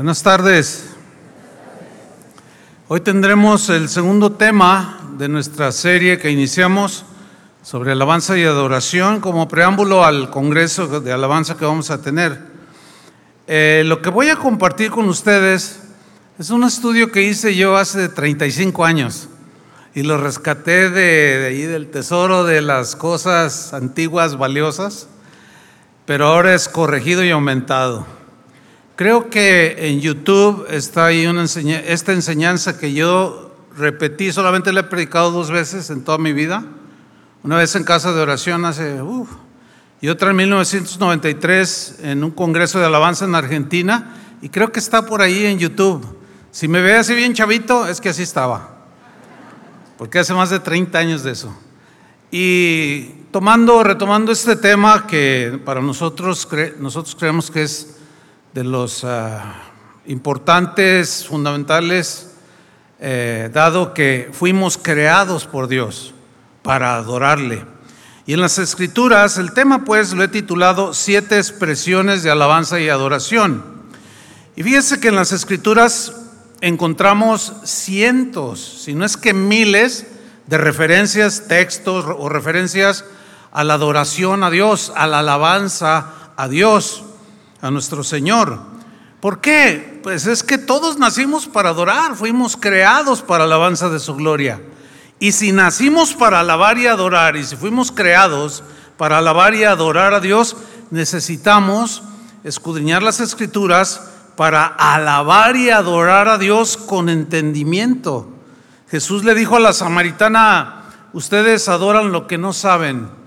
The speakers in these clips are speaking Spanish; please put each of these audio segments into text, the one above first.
Buenas tardes. Hoy tendremos el segundo tema de nuestra serie que iniciamos sobre alabanza y adoración como preámbulo al Congreso de Alabanza que vamos a tener. Eh, lo que voy a compartir con ustedes es un estudio que hice yo hace 35 años y lo rescaté de, de ahí del tesoro de las cosas antiguas valiosas, pero ahora es corregido y aumentado. Creo que en YouTube está ahí esta enseñanza que yo repetí, solamente la he predicado dos veces en toda mi vida. Una vez en casa de oración hace, y otra en 1993 en un congreso de alabanza en Argentina, y creo que está por ahí en YouTube. Si me ve así bien chavito, es que así estaba, porque hace más de 30 años de eso. Y tomando, retomando este tema que para nosotros, nosotros creemos que es de los ah, importantes, fundamentales, eh, dado que fuimos creados por Dios para adorarle. Y en las escrituras, el tema pues lo he titulado Siete expresiones de alabanza y adoración. Y fíjese que en las escrituras encontramos cientos, si no es que miles, de referencias, textos o referencias a la adoración a Dios, a la alabanza a Dios a nuestro Señor. ¿Por qué? Pues es que todos nacimos para adorar, fuimos creados para alabanza de su gloria. Y si nacimos para alabar y adorar, y si fuimos creados para alabar y adorar a Dios, necesitamos escudriñar las escrituras para alabar y adorar a Dios con entendimiento. Jesús le dijo a la samaritana, ustedes adoran lo que no saben.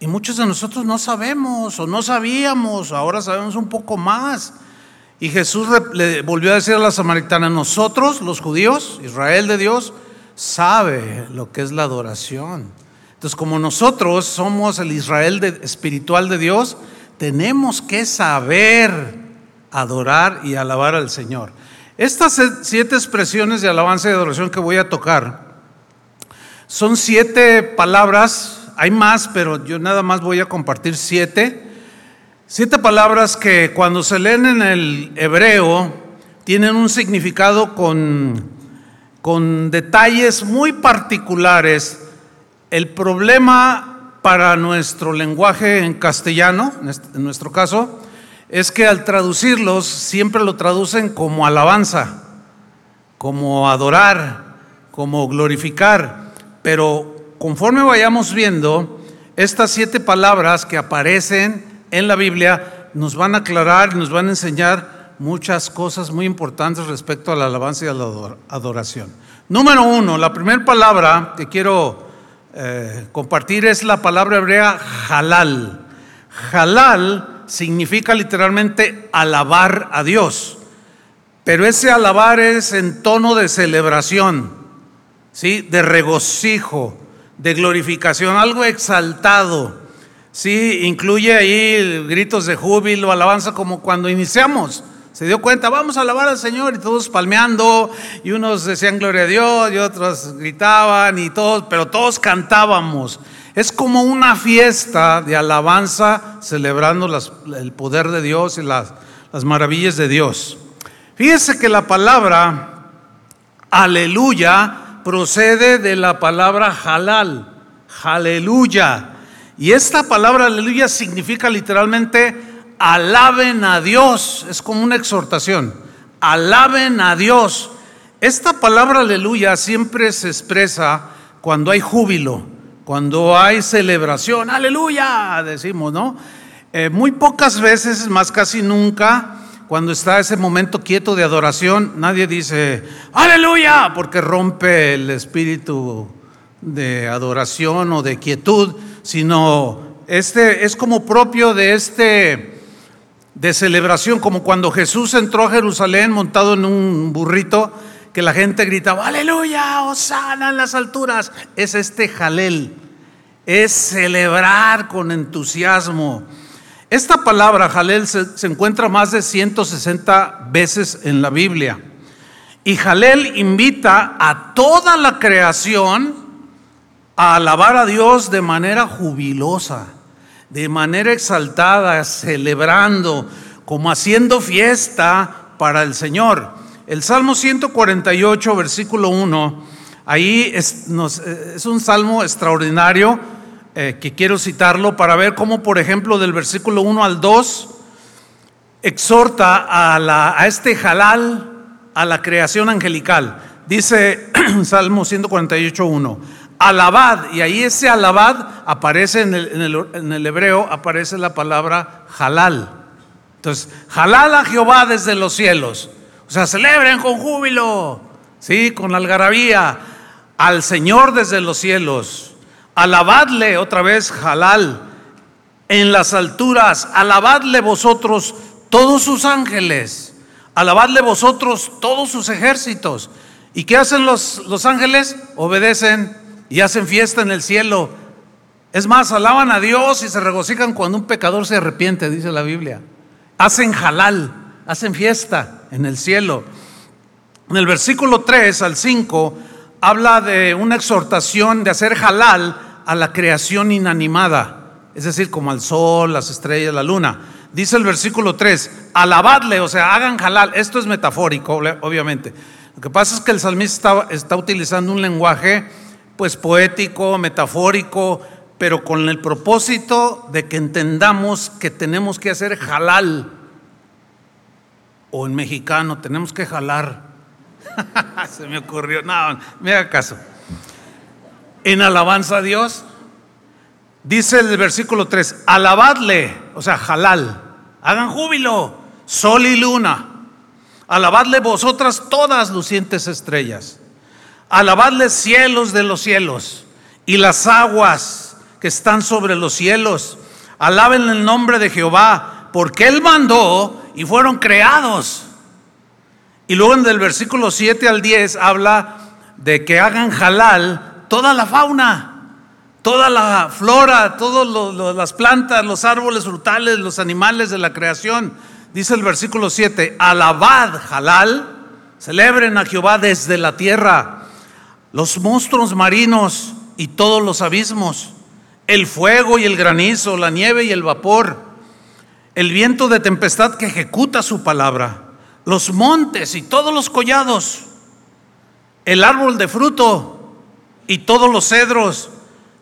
Y muchos de nosotros no sabemos o no sabíamos, ahora sabemos un poco más. Y Jesús le volvió a decir a la samaritana, nosotros, los judíos, Israel de Dios, sabe lo que es la adoración. Entonces, como nosotros somos el Israel espiritual de Dios, tenemos que saber adorar y alabar al Señor. Estas siete expresiones de alabanza y adoración que voy a tocar son siete palabras hay más, pero yo nada más voy a compartir siete. Siete palabras que cuando se leen en el hebreo tienen un significado con, con detalles muy particulares. El problema para nuestro lenguaje en castellano, en nuestro caso, es que al traducirlos siempre lo traducen como alabanza, como adorar, como glorificar, pero conforme vayamos viendo, estas siete palabras que aparecen en la Biblia nos van a aclarar y nos van a enseñar muchas cosas muy importantes respecto a la alabanza y a la adoración. Número uno, la primera palabra que quiero eh, compartir es la palabra hebrea halal. Halal significa literalmente alabar a Dios, pero ese alabar es en tono de celebración, ¿sí? de regocijo, de glorificación, algo exaltado. Sí, incluye ahí gritos de júbilo, alabanza, como cuando iniciamos. Se dio cuenta, vamos a alabar al Señor y todos palmeando, y unos decían gloria a Dios, y otros gritaban, y todos, pero todos cantábamos. Es como una fiesta de alabanza celebrando el poder de Dios y las, las maravillas de Dios. Fíjese que la palabra aleluya procede de la palabra halal, aleluya. Y esta palabra aleluya significa literalmente alaben a Dios, es como una exhortación, alaben a Dios. Esta palabra aleluya siempre se expresa cuando hay júbilo, cuando hay celebración, aleluya, decimos, ¿no? Eh, muy pocas veces, más casi nunca, cuando está ese momento quieto de adoración, nadie dice, aleluya, porque rompe el espíritu de adoración o de quietud, sino este es como propio de este de celebración, como cuando Jesús entró a Jerusalén montado en un burrito, que la gente gritaba, aleluya, osana en las alturas. Es este jalel, es celebrar con entusiasmo esta palabra, Jalel, se, encuentra más de 160 veces en la Biblia. Y Jalel invita a toda la creación a alabar a Dios de manera jubilosa, de manera exaltada, celebrando, como haciendo fiesta para el Señor. El Salmo 148, versículo 1, ahí es, es un salmo extraordinario eh, que quiero citarlo para ver cómo, por ejemplo, del versículo 1 al 2, exhorta a, la, a este jalal, a la creación angelical. Dice Salmo 148, 1, alabad, y ahí ese alabad aparece en el, en el hebreo, aparece la palabra halal. Entonces, jalal a Jehová desde los cielos. O sea, celebren con júbilo, ¿sí? Con algarabía al Señor desde los cielos. Alabadle otra vez, jalal, en las alturas. Alabadle vosotros todos sus ángeles. Alabadle vosotros todos sus ejércitos. ¿Y qué hacen los, los ángeles? Obedecen y hacen fiesta en el cielo. Es más, alaban a Dios y se regocijan cuando un pecador se arrepiente, dice la Biblia hacen halal, hacen fiesta en el cielo. En el versículo 3 al 5 habla de una exhortación de hacer halal a la creación inanimada, es decir, como al sol, las estrellas, la luna. Dice el versículo 3, alabadle, o sea, hagan halal. Esto es metafórico, obviamente. Lo que pasa es que el salmista está, utilizando un lenguaje pues poético, metafórico, pero con el propósito de que entendamos que tenemos que hacer halal. O en mexicano, tenemos que jalar. Se me ocurrió. No, me haga caso. En alabanza a Dios, dice el versículo 3, alabadle, o sea, halal, hagan júbilo, sol y luna. Alabadle vosotras todas lucientes estrellas. Alabadle cielos de los cielos y las aguas que están sobre los cielos. Alaben el nombre de Jehová, porque Él mandó y fueron creados. Y luego en el versículo 7 al 10 habla de que hagan halal toda la fauna, toda la flora, todas las plantas, los árboles frutales, los animales de la creación. Dice el versículo 7, alabad halal, celebren a Jehová desde la tierra, los monstruos marinos y todos los abismos el fuego y el granizo, la nieve y el vapor, el viento de tempestad que ejecuta su palabra, los montes y todos los collados, el árbol de fruto y todos los cedros,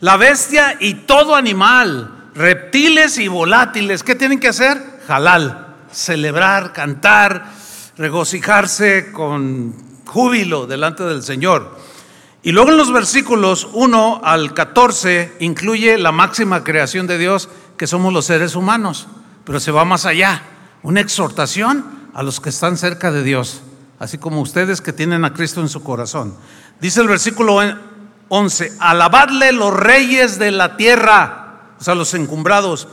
la bestia y todo animal, reptiles y volátiles. ¿Qué tienen que hacer? Jalal, celebrar, cantar, regocijarse con júbilo delante del Señor. Y luego en los versículos 1 al 14 incluye la máxima creación de Dios, que somos los seres humanos, pero se va más allá, una exhortación a los que están cerca de Dios, así como ustedes que tienen a Cristo en su corazón. Dice el versículo 11, alabadle los reyes de la tierra, o sea, los encumbrados,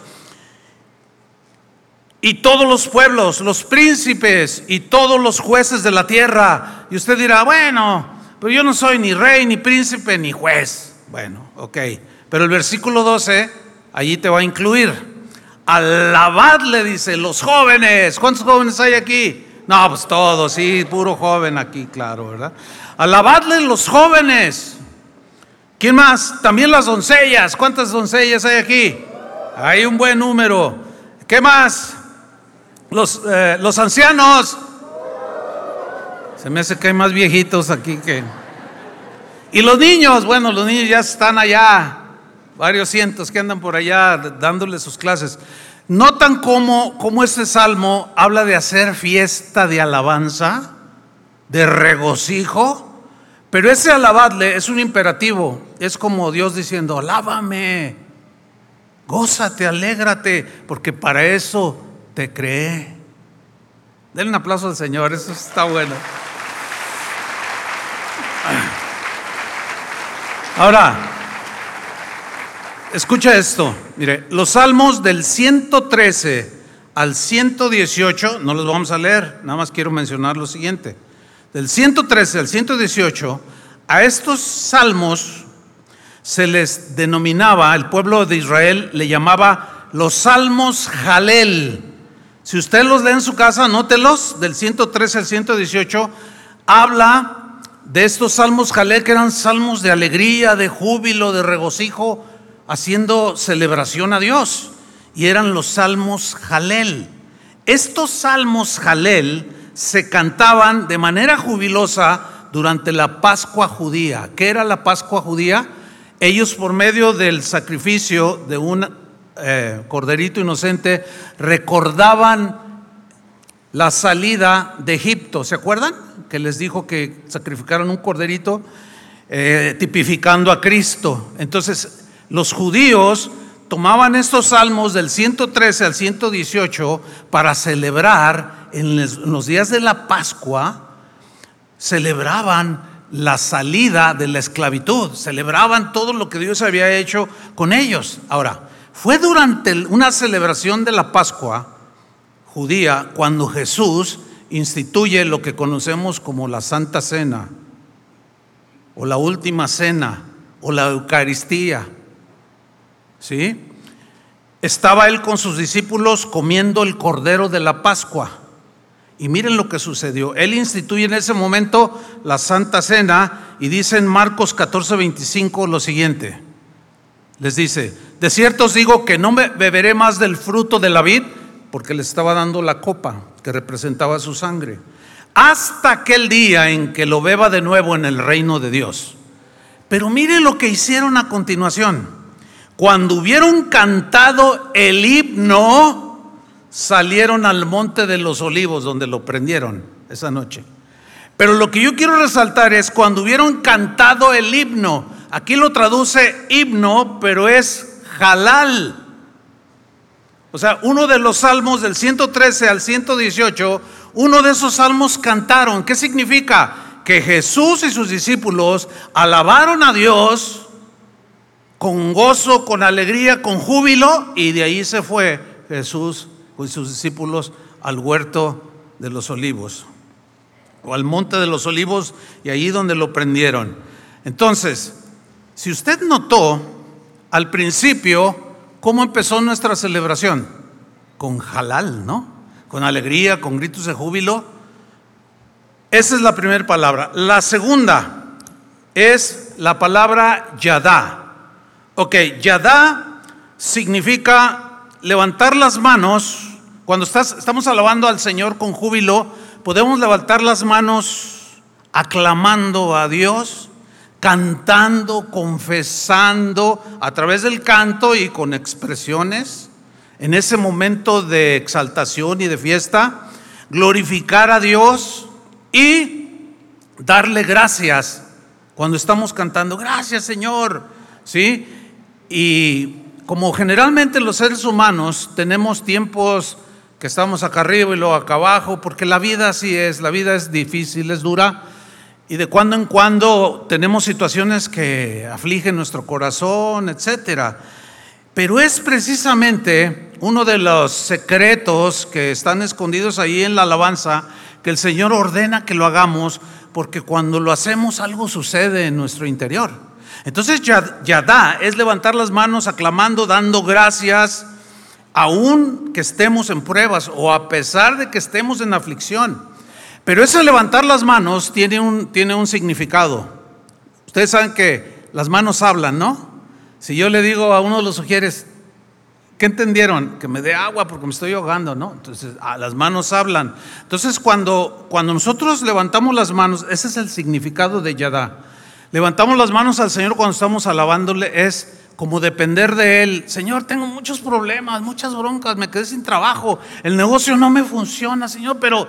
y todos los pueblos, los príncipes y todos los jueces de la tierra. Y usted dirá, bueno, pero yo no soy ni rey, ni príncipe, ni juez. Bueno, ok. Pero el versículo 12, allí te va a incluir. Alabadle, dice, los jóvenes. ¿Cuántos jóvenes hay aquí? No, pues todos, sí, puro joven aquí, claro, ¿verdad? Alabadle los jóvenes. ¿Quién más? También las doncellas. ¿Cuántas doncellas hay aquí? Hay un buen número. ¿Qué más? Los, eh, los ancianos. Se me hace que hay más viejitos aquí que... Y los niños, bueno, los niños ya están allá, varios cientos que andan por allá dándole sus clases. ¿Notan cómo, cómo este salmo habla de hacer fiesta de alabanza, de regocijo? Pero ese alabadle es un imperativo, es como Dios diciendo, alábame, gózate, alégrate, porque para eso te creé. Denle un aplauso al Señor, eso está bueno. Ahora, escucha esto. Mire, los salmos del 113 al 118, no los vamos a leer, nada más quiero mencionar lo siguiente. Del 113 al 118, a estos salmos se les denominaba, el pueblo de Israel le llamaba los salmos Jalel. Si usted los lee en su casa, anótelos, del 113 al 118, habla de estos salmos Jalel, que eran salmos de alegría, de júbilo, de regocijo, haciendo celebración a Dios. Y eran los salmos Jalel. Estos salmos Jalel se cantaban de manera jubilosa durante la Pascua judía. ¿Qué era la Pascua judía? Ellos por medio del sacrificio de un eh, corderito inocente recordaban la salida de Egipto. ¿Se acuerdan? Que les dijo que sacrificaron un corderito eh, tipificando a Cristo. Entonces, los judíos tomaban estos salmos del 113 al 118 para celebrar en los días de la Pascua, celebraban la salida de la esclavitud, celebraban todo lo que Dios había hecho con ellos. Ahora, fue durante una celebración de la Pascua judía cuando Jesús instituye lo que conocemos como la Santa Cena, o la Última Cena, o la Eucaristía. ¿Sí? Estaba él con sus discípulos comiendo el cordero de la Pascua. Y miren lo que sucedió. Él instituye en ese momento la Santa Cena y dice en Marcos 14, 25 lo siguiente. Les dice, de cierto os digo que no beberé más del fruto de la vid, porque le estaba dando la copa que representaba su sangre, hasta aquel día en que lo beba de nuevo en el reino de Dios. Pero mire lo que hicieron a continuación. Cuando hubieron cantado el himno, salieron al monte de los olivos donde lo prendieron esa noche. Pero lo que yo quiero resaltar es cuando hubieron cantado el himno, Aquí lo traduce himno, pero es halal. O sea, uno de los salmos del 113 al 118, uno de esos salmos cantaron. ¿Qué significa? Que Jesús y sus discípulos alabaron a Dios con gozo, con alegría, con júbilo, y de ahí se fue Jesús con sus discípulos al huerto de los olivos, o al monte de los olivos, y ahí donde lo prendieron. Entonces, si usted notó al principio cómo empezó nuestra celebración, con halal, ¿no? Con alegría, con gritos de júbilo. Esa es la primera palabra. La segunda es la palabra yadá. Ok, yadá significa levantar las manos. Cuando estamos alabando al Señor con júbilo, podemos levantar las manos aclamando a Dios cantando, confesando a través del canto y con expresiones, en ese momento de exaltación y de fiesta, glorificar a Dios y darle gracias cuando estamos cantando, gracias Señor, ¿sí? Y como generalmente los seres humanos tenemos tiempos que estamos acá arriba y luego acá abajo, porque la vida así es, la vida es difícil, es dura, y de cuando en cuando tenemos situaciones que afligen nuestro corazón, etcétera. Pero es precisamente uno de los secretos que están escondidos ahí en la alabanza que el Señor ordena que lo hagamos, porque cuando lo hacemos algo sucede en nuestro interior. Entonces Yadá es levantar las manos aclamando, dando gracias, aun que estemos en pruebas o a pesar de que estemos en aflicción. Pero ese levantar las manos tiene un, tiene un significado. Ustedes saben que las manos hablan, ¿no? Si yo le digo a uno de los sugieres, ¿qué entendieron? Que me dé agua porque me estoy ahogando, ¿no? Entonces, ah, las manos hablan. Entonces, cuando, cuando nosotros levantamos las manos, ese es el significado de Yadá. Levantamos las manos al Señor cuando estamos alabándole, es como depender de Él. Señor, tengo muchos problemas, muchas broncas, me quedé sin trabajo, el negocio no me funciona, Señor, pero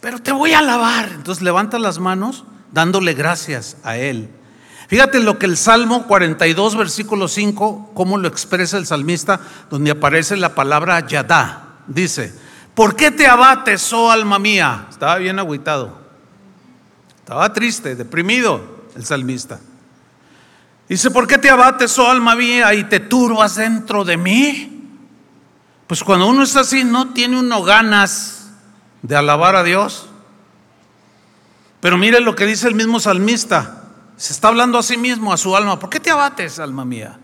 pero te voy a alabar. Entonces levanta las manos dándole gracias a Él. Fíjate lo que el Salmo 42, versículo 5, cómo lo expresa el salmista, donde aparece la palabra Yadá. Dice, ¿por qué te abates, oh alma mía? Estaba bien agüitado. Estaba triste, deprimido el salmista. Dice, ¿por qué te abates, oh alma mía, y te turbas dentro de mí? Pues cuando uno está así, no tiene uno ganas de alabar a Dios. Pero mire lo que dice el mismo salmista. Se está hablando a sí mismo, a su alma. ¿Por qué te abates, alma mía?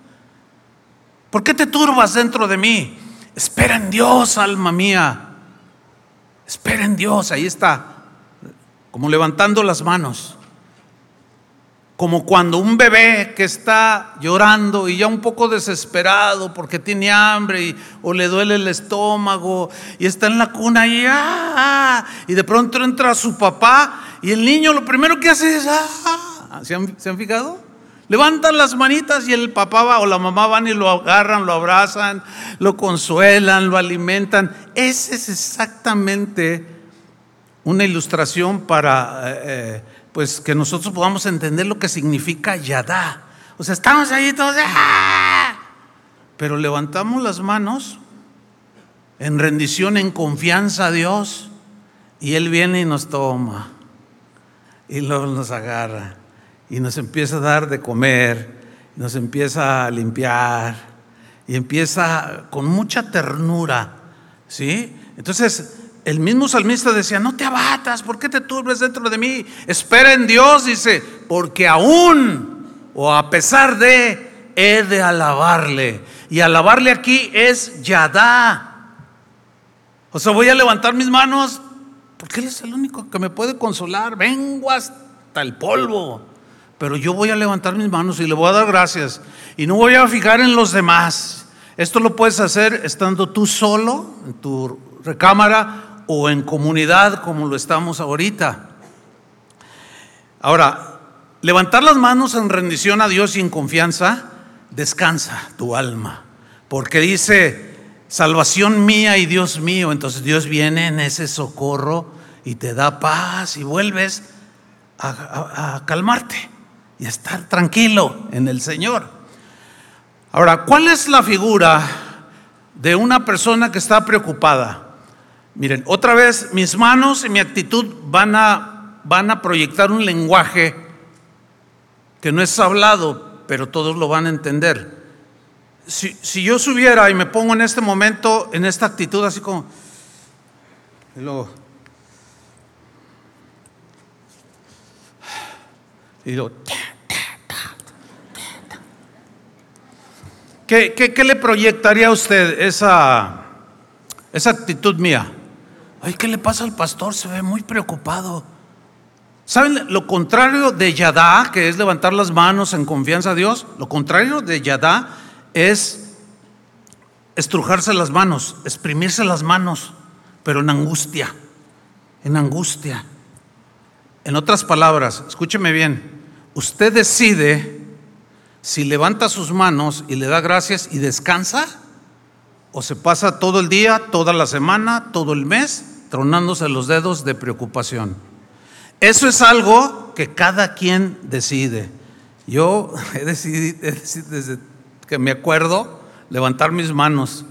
¿Por qué te turbas dentro de mí? Espera en Dios, alma mía. Espera en Dios. Ahí está, como levantando las manos. Como cuando un bebé que está llorando y ya un poco desesperado porque tiene hambre y, o le duele el estómago y está en la cuna y, ah, y de pronto entra su papá y el niño lo primero que hace es, ah, ¿se han, ¿se han fijado? Levantan las manitas y el papá va, o la mamá van y lo agarran, lo abrazan, lo consuelan, lo alimentan. Esa es exactamente una ilustración para... Eh, eh, pues que nosotros podamos entender lo que significa yadá. O sea, estamos ahí todos, ¡ah! pero levantamos las manos en rendición, en confianza a Dios, y Él viene y nos toma, y luego nos agarra, y nos empieza a dar de comer, nos empieza a limpiar, y empieza con mucha ternura, ¿sí? Entonces, el mismo salmista decía, no te abatas, ¿por qué te turbes dentro de mí? Espera en Dios, dice, porque aún o a pesar de, he de alabarle. Y alabarle aquí es Yadá. O sea, voy a levantar mis manos, porque Él es el único que me puede consolar. Vengo hasta el polvo, pero yo voy a levantar mis manos y le voy a dar gracias. Y no voy a fijar en los demás. Esto lo puedes hacer estando tú solo en tu recámara o en comunidad como lo estamos ahorita. Ahora, levantar las manos en rendición a Dios y en confianza, descansa tu alma, porque dice, salvación mía y Dios mío, entonces Dios viene en ese socorro y te da paz y vuelves a, calmarte y a estar tranquilo en el Señor. Ahora, ¿cuál es la figura de una persona que está preocupada? Miren, otra vez mis manos y mi actitud van a, van a proyectar un lenguaje que no es hablado, pero todos lo van a entender. Si, si, yo subiera y me pongo en este momento, en esta actitud así como... Y luego... Y luego ¿qué, qué, le proyectaría a usted esa, esa actitud mía? Ay, ¿qué le pasa al pastor? Se ve muy preocupado. ¿Saben lo contrario de yadá, que es levantar las manos en confianza a Dios? Lo contrario de yadá es estrujarse las manos, exprimirse las manos, pero en angustia, en angustia. En otras palabras, escúcheme bien, usted decide si levanta sus manos y le da gracias y descansa, o se pasa todo el día, toda la semana, todo el mes tronándose los dedos de preocupación. Eso es algo que cada quien decide. Yo he decidido, desde que me acuerdo levantar mis manos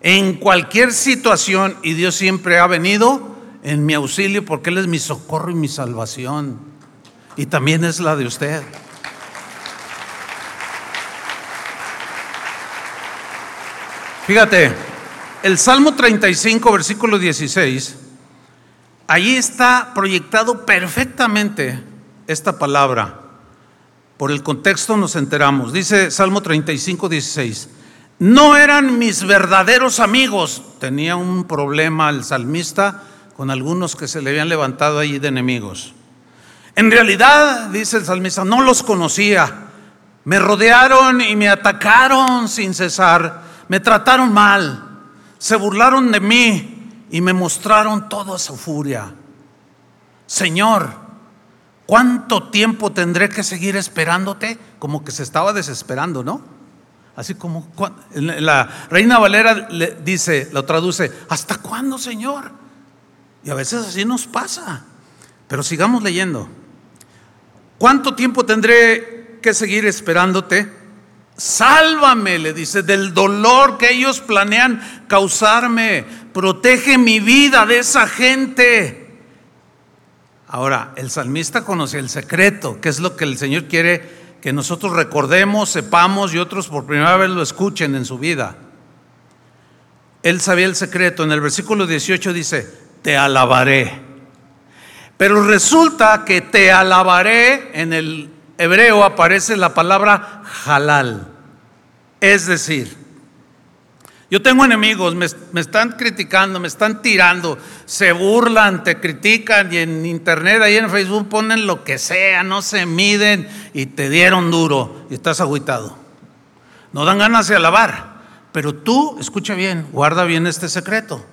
en cualquier situación y Dios siempre ha venido en mi auxilio porque Él es mi socorro y mi salvación. Y también es la de usted. Fíjate, el Salmo 35, versículo 16 Allí está proyectado perfectamente esta palabra. Por el contexto nos enteramos. Dice Salmo 35, 16. No eran mis verdaderos amigos. Tenía un problema el salmista con algunos que se le habían levantado allí de enemigos. En realidad, dice el salmista, no los conocía. Me rodearon y me atacaron sin cesar. Me trataron mal. Se burlaron de mí y me mostraron toda su furia. Señor, ¿cuánto tiempo tendré que seguir esperándote? Como que se estaba desesperando, ¿no? Así como la reina Valera le dice, lo traduce, ¿hasta cuándo, Señor? Y a veces así nos pasa. Pero sigamos leyendo. ¿Cuánto tiempo tendré que seguir esperándote? Sálvame, le dice, del dolor que ellos planean causarme. Protege mi vida de esa gente. Ahora, el salmista conoce el secreto, que es lo que el Señor quiere que nosotros recordemos, sepamos y otros por primera vez lo escuchen en su vida. Él sabía el secreto. En el versículo 18 dice, te alabaré. Pero resulta que te alabaré en el hebreo aparece la palabra halal. Es decir, Yo tengo enemigos, me, me, están criticando, me están tirando, se burlan, te critican y en internet, ahí en Facebook ponen lo que sea, no se miden y te dieron duro y estás agüitado. No dan ganas de alabar, pero tú, escucha bien, guarda bien este secreto.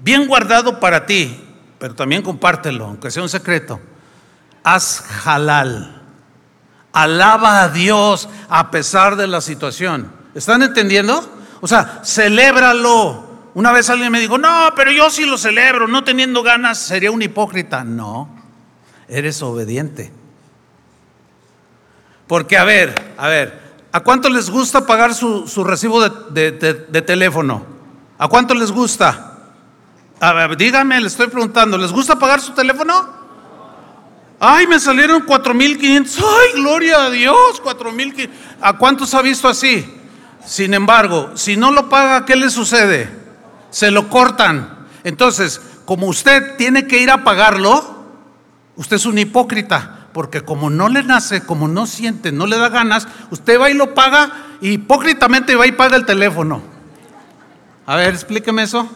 Bien guardado para ti, pero también compártelo, aunque sea un secreto. Haz halal. Alaba a Dios a pesar de la situación. ¿Están entendiendo? O sea, celébralo. Una vez alguien me dijo, no, pero yo sí lo celebro, no teniendo ganas, sería un hipócrita. No, eres obediente. Porque, a ver, a ver, ¿a cuánto les gusta pagar su, recibo de, de, teléfono? ¿A cuánto les gusta? A ver, díganme, le estoy preguntando, ¿les gusta pagar su teléfono? Ay, me salieron 4.500. Ay, gloria a Dios, 4.500. ¿A cuántos ha visto así? Sin embargo, si no lo paga, ¿qué le sucede? Se lo cortan. Entonces, como usted tiene que ir a pagarlo, usted es un hipócrita, porque como no le nace, como no siente, no le da ganas, usted va y lo paga y hipócritamente va y paga el teléfono. A ver, explíqueme eso.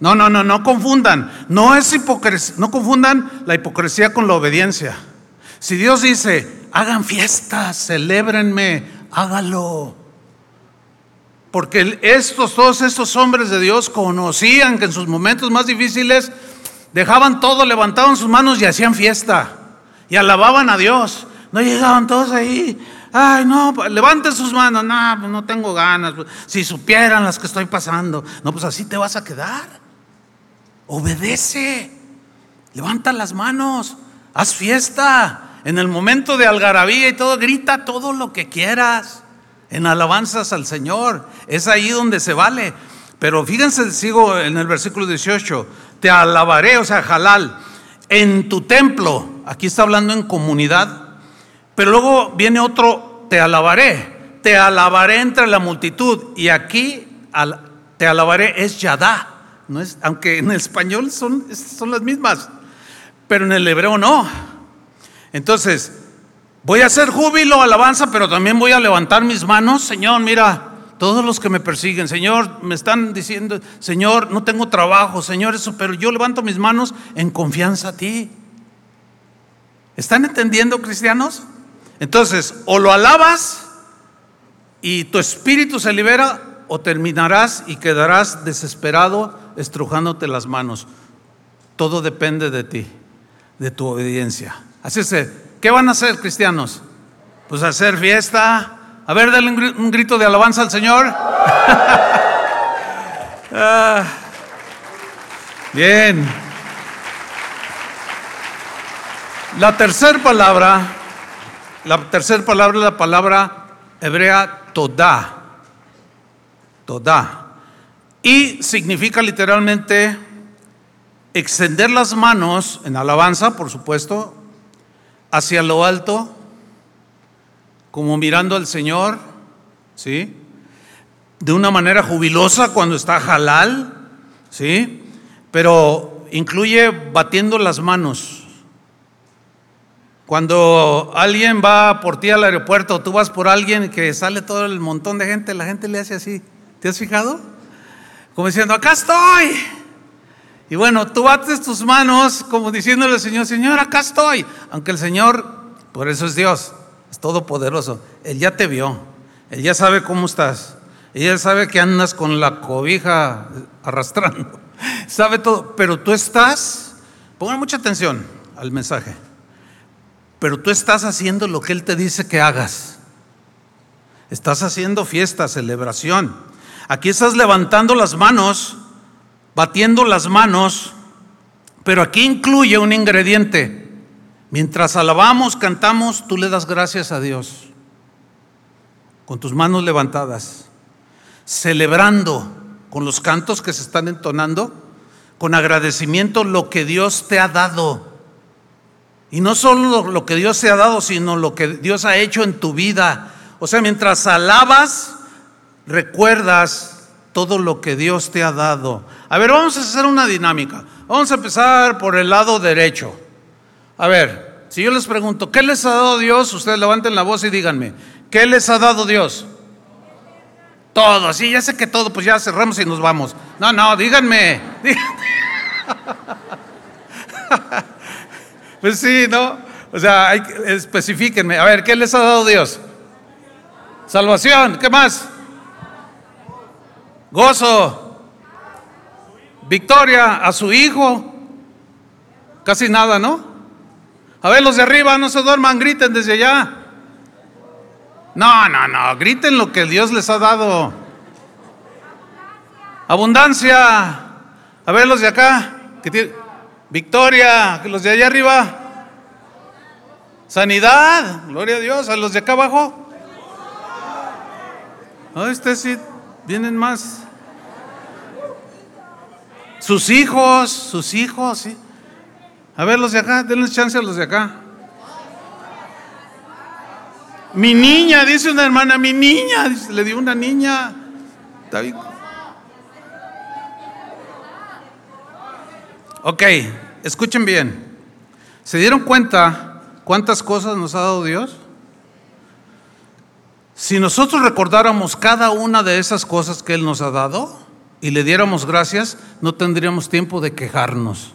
No, no, no, no confundan. No es hipocresía, no confundan la hipocresía con la obediencia. Si Dios dice, hagan fiestas, celébrenme, hágalo. Porque estos, todos estos hombres de Dios conocían que en sus momentos más difíciles dejaban todo, levantaban sus manos y hacían fiesta. Y alababan a Dios. No llegaban todos ahí. Ay, no, levanten sus manos. No, pues no tengo ganas. Si supieran las que estoy pasando. No, pues así te vas a quedar. Obedece. Levanta las manos. Haz fiesta. En el momento de algarabía y todo, grita todo lo que quieras en alabanzas al Señor. Es ahí donde se vale. Pero fíjense, sigo en el versículo 18, te alabaré, o sea, halal, en tu templo. Aquí está hablando en comunidad. Pero luego viene otro, te alabaré, te alabaré entre la multitud. Y aquí te alabaré es yadá. No es, aunque en español son, son las mismas, pero en el hebreo no. Entonces, Voy a hacer júbilo, alabanza, pero también voy a levantar mis manos. Señor, mira, todos los que me persiguen, Señor, me están diciendo, Señor, no tengo trabajo, Señor, eso, pero yo levanto mis manos en confianza a ti. ¿Están entendiendo, cristianos? Entonces, o lo alabas y tu espíritu se libera, o terminarás y quedarás desesperado estrujándote las manos. Todo depende de ti, de tu obediencia. Así es. ¿Qué van a hacer cristianos? Pues hacer fiesta. A ver, denle un grito de alabanza al Señor. Ah, bien. La tercera palabra, la tercera palabra es la palabra hebrea toda. Toda. Y significa literalmente extender las manos en alabanza, por supuesto, hacia lo alto, como mirando al Señor, ¿sí? De una manera jubilosa cuando está halal, ¿sí? Pero incluye batiendo las manos. Cuando alguien va por ti al aeropuerto, tú vas por alguien que sale todo el montón de gente, la gente le hace así. ¿Te has fijado? Como diciendo, acá estoy. Y bueno, tú bates tus manos como diciéndole al Señor, Señor, acá estoy. Aunque el Señor, por eso es Dios, es todopoderoso. Él ya te vio, Él ya sabe cómo estás. Él ya sabe que andas con la cobija arrastrando. Sabe todo, pero tú estás, pongan mucha atención al mensaje, pero tú estás haciendo lo que Él te dice que hagas. Estás haciendo fiesta, celebración. Aquí estás levantando las manos batiendo las manos, pero aquí incluye un ingrediente. Mientras alabamos, cantamos, tú le das gracias a Dios, con tus manos levantadas, celebrando con los cantos que se están entonando, con agradecimiento lo que Dios te ha dado. Y no solo lo que Dios te ha dado, sino lo que Dios ha hecho en tu vida. O sea, mientras alabas, recuerdas todo lo que Dios te ha dado. A ver, vamos a hacer una dinámica. Vamos a empezar por el lado derecho. A ver, si yo les pregunto, ¿qué les ha dado Dios? Ustedes levanten la voz y díganme, ¿qué les ha dado Dios? Todo, sí, ya sé que todo, pues ya cerramos y nos vamos. No, no, díganme. pues sí, ¿no? O sea, hay, especifíquenme. A ver, ¿qué les ha dado Dios? Salvación, ¿qué más? Gozo, victoria a su hijo. Casi nada, ¿no? A ver, los de arriba, no se duerman, griten desde allá. No, no, no, griten lo que Dios les ha dado. Abundancia. A ver, los de acá. Que Victoria, los de allá arriba. Sanidad, gloria a Dios. A los de acá abajo. Este sí, vienen más. Sus hijos, sus hijos, sí. A ver, los de acá, denles chance a los de acá. Mi niña, dice una hermana, mi niña, le dio una niña. Ok, escuchen bien. ¿Se dieron cuenta cuántas cosas nos ha dado Dios? Si nosotros recordáramos cada una de esas cosas que Él nos ha dado y le diéramos gracias, no tendríamos tiempo de quejarnos.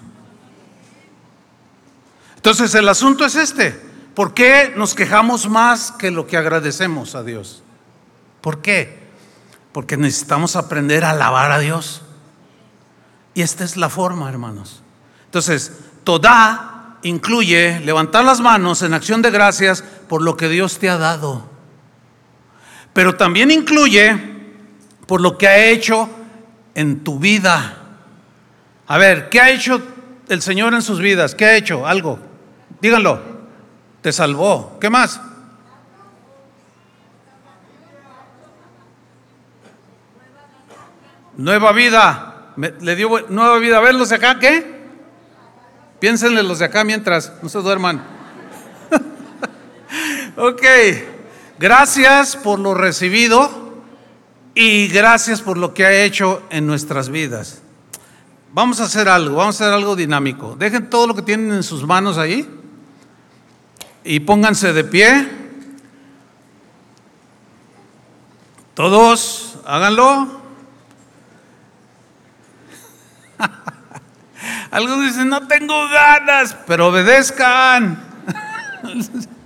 Entonces el asunto es este. ¿Por qué nos quejamos más que lo que agradecemos a Dios? ¿Por qué? Porque necesitamos aprender a alabar a Dios. Y esta es la forma, hermanos. Entonces, toda incluye levantar las manos en acción de gracias por lo que Dios te ha dado pero también incluye por lo que ha hecho en tu vida. A ver, ¿qué ha hecho el Señor en sus vidas? ¿Qué ha hecho? Algo. Díganlo. Te salvó. ¿Qué más? Nueva vida. le dio nueva vida. A ver los de acá, ¿qué? Piénsenle los de acá mientras no se duerman. ok. Gracias por lo recibido y gracias por lo que ha hecho en nuestras vidas. Vamos a hacer algo, vamos a hacer algo dinámico. Dejen todo lo que tienen en sus manos ahí y pónganse de pie. Todos, háganlo. Algunos dicen, no tengo ganas, pero obedezcan.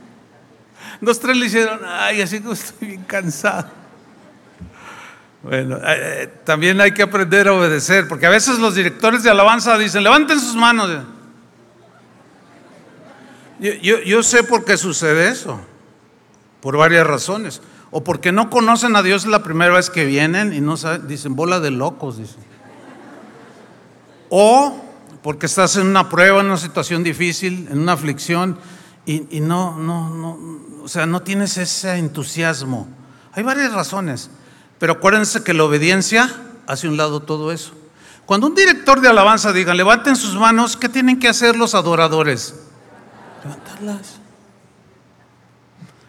Dos, tres le hicieron, ay, así que estoy bien cansado. Bueno, eh, eh, también hay que aprender a obedecer, porque a veces los directores de alabanza dicen, levanten sus manos. Yo, sé por qué sucede eso, por varias razones. O porque no conocen a Dios la primera vez que vienen y no saben, dicen, bola de locos, dicen. O porque estás en una prueba, en una situación difícil, en una aflicción, y, no, no, no, o sea, no tienes ese entusiasmo. Hay varias razones, pero acuérdense que la obediencia hace un lado todo eso. Cuando un director de alabanza diga, levanten sus manos, ¿qué tienen que hacer los adoradores? Levantarlas.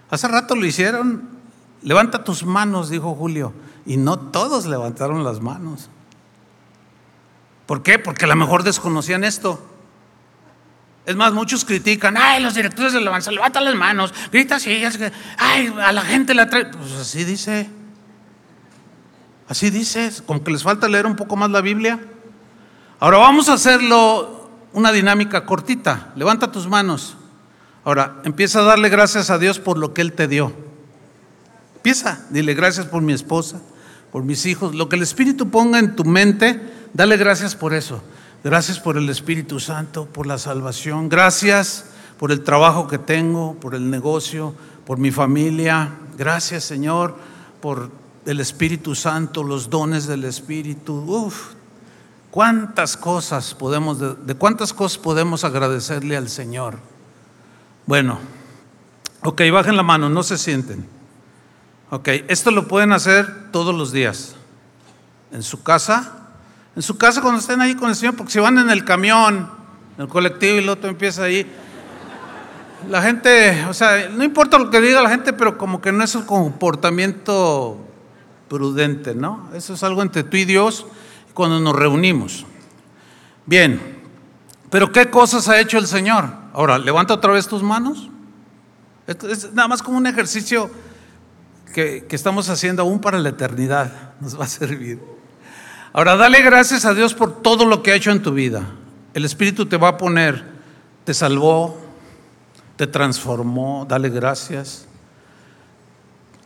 Hace rato lo hicieron. Levanta tus manos, dijo Julio. Y no todos levantaron las manos. ¿Por qué? Porque a lo mejor desconocían esto. Es más, muchos critican, ay, los directores de alabanza, levantan las manos, grita así, ay, a la gente la trae. Pues así dice. Así dice, como que les falta leer un poco más la Biblia. Ahora vamos a hacerlo una dinámica cortita. Levanta tus manos. Ahora, empieza a darle gracias a Dios por lo que Él te dio. Empieza, dile gracias por mi esposa, por mis hijos. Lo que el Espíritu ponga en tu mente, dale gracias por eso. Gracias por el Espíritu Santo, por la salvación. Gracias por el trabajo que tengo, por el negocio, por mi familia. Gracias, Señor, por el Espíritu Santo, los dones del Espíritu. Uf, cuántas cosas podemos, de, de cuántas cosas podemos agradecerle al Señor. Bueno, ok, bajen la mano, no se sienten. Ok, esto lo pueden hacer todos los días. En su casa, en su casa cuando estén ahí con el Señor, porque si van en el camión, en el colectivo y el otro empieza ahí, la gente, o sea, no importa lo que diga la gente, pero como que no es un comportamiento prudente, ¿no? Eso es algo entre tú y Dios cuando nos reunimos. Bien, pero ¿qué cosas ha hecho el Señor? Ahora, levanta otra vez tus manos. es nada más como un ejercicio que, que estamos haciendo aún para la eternidad. Nos va a servir. Ahora, dale gracias a Dios por todo lo que ha hecho en tu vida. El Espíritu te va a poner, te salvó, te transformó, dale gracias.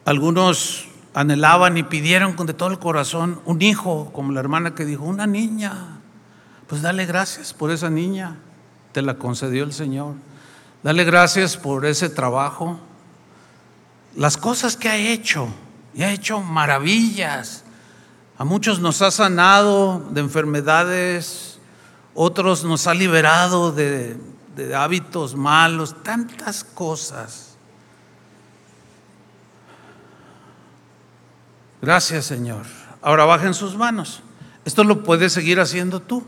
Algunos anhelaban y pidieron con de todo el corazón un hijo, como la hermana que dijo, una niña. Pues dale gracias por esa niña, te la concedió el Señor. Dale gracias por ese trabajo, las cosas que ha hecho, y ha hecho maravillas. A muchos nos ha sanado de enfermedades, otros nos ha liberado de, de hábitos malos, tantas cosas. Gracias Señor. Ahora bajen sus manos. Esto lo puedes seguir haciendo tú.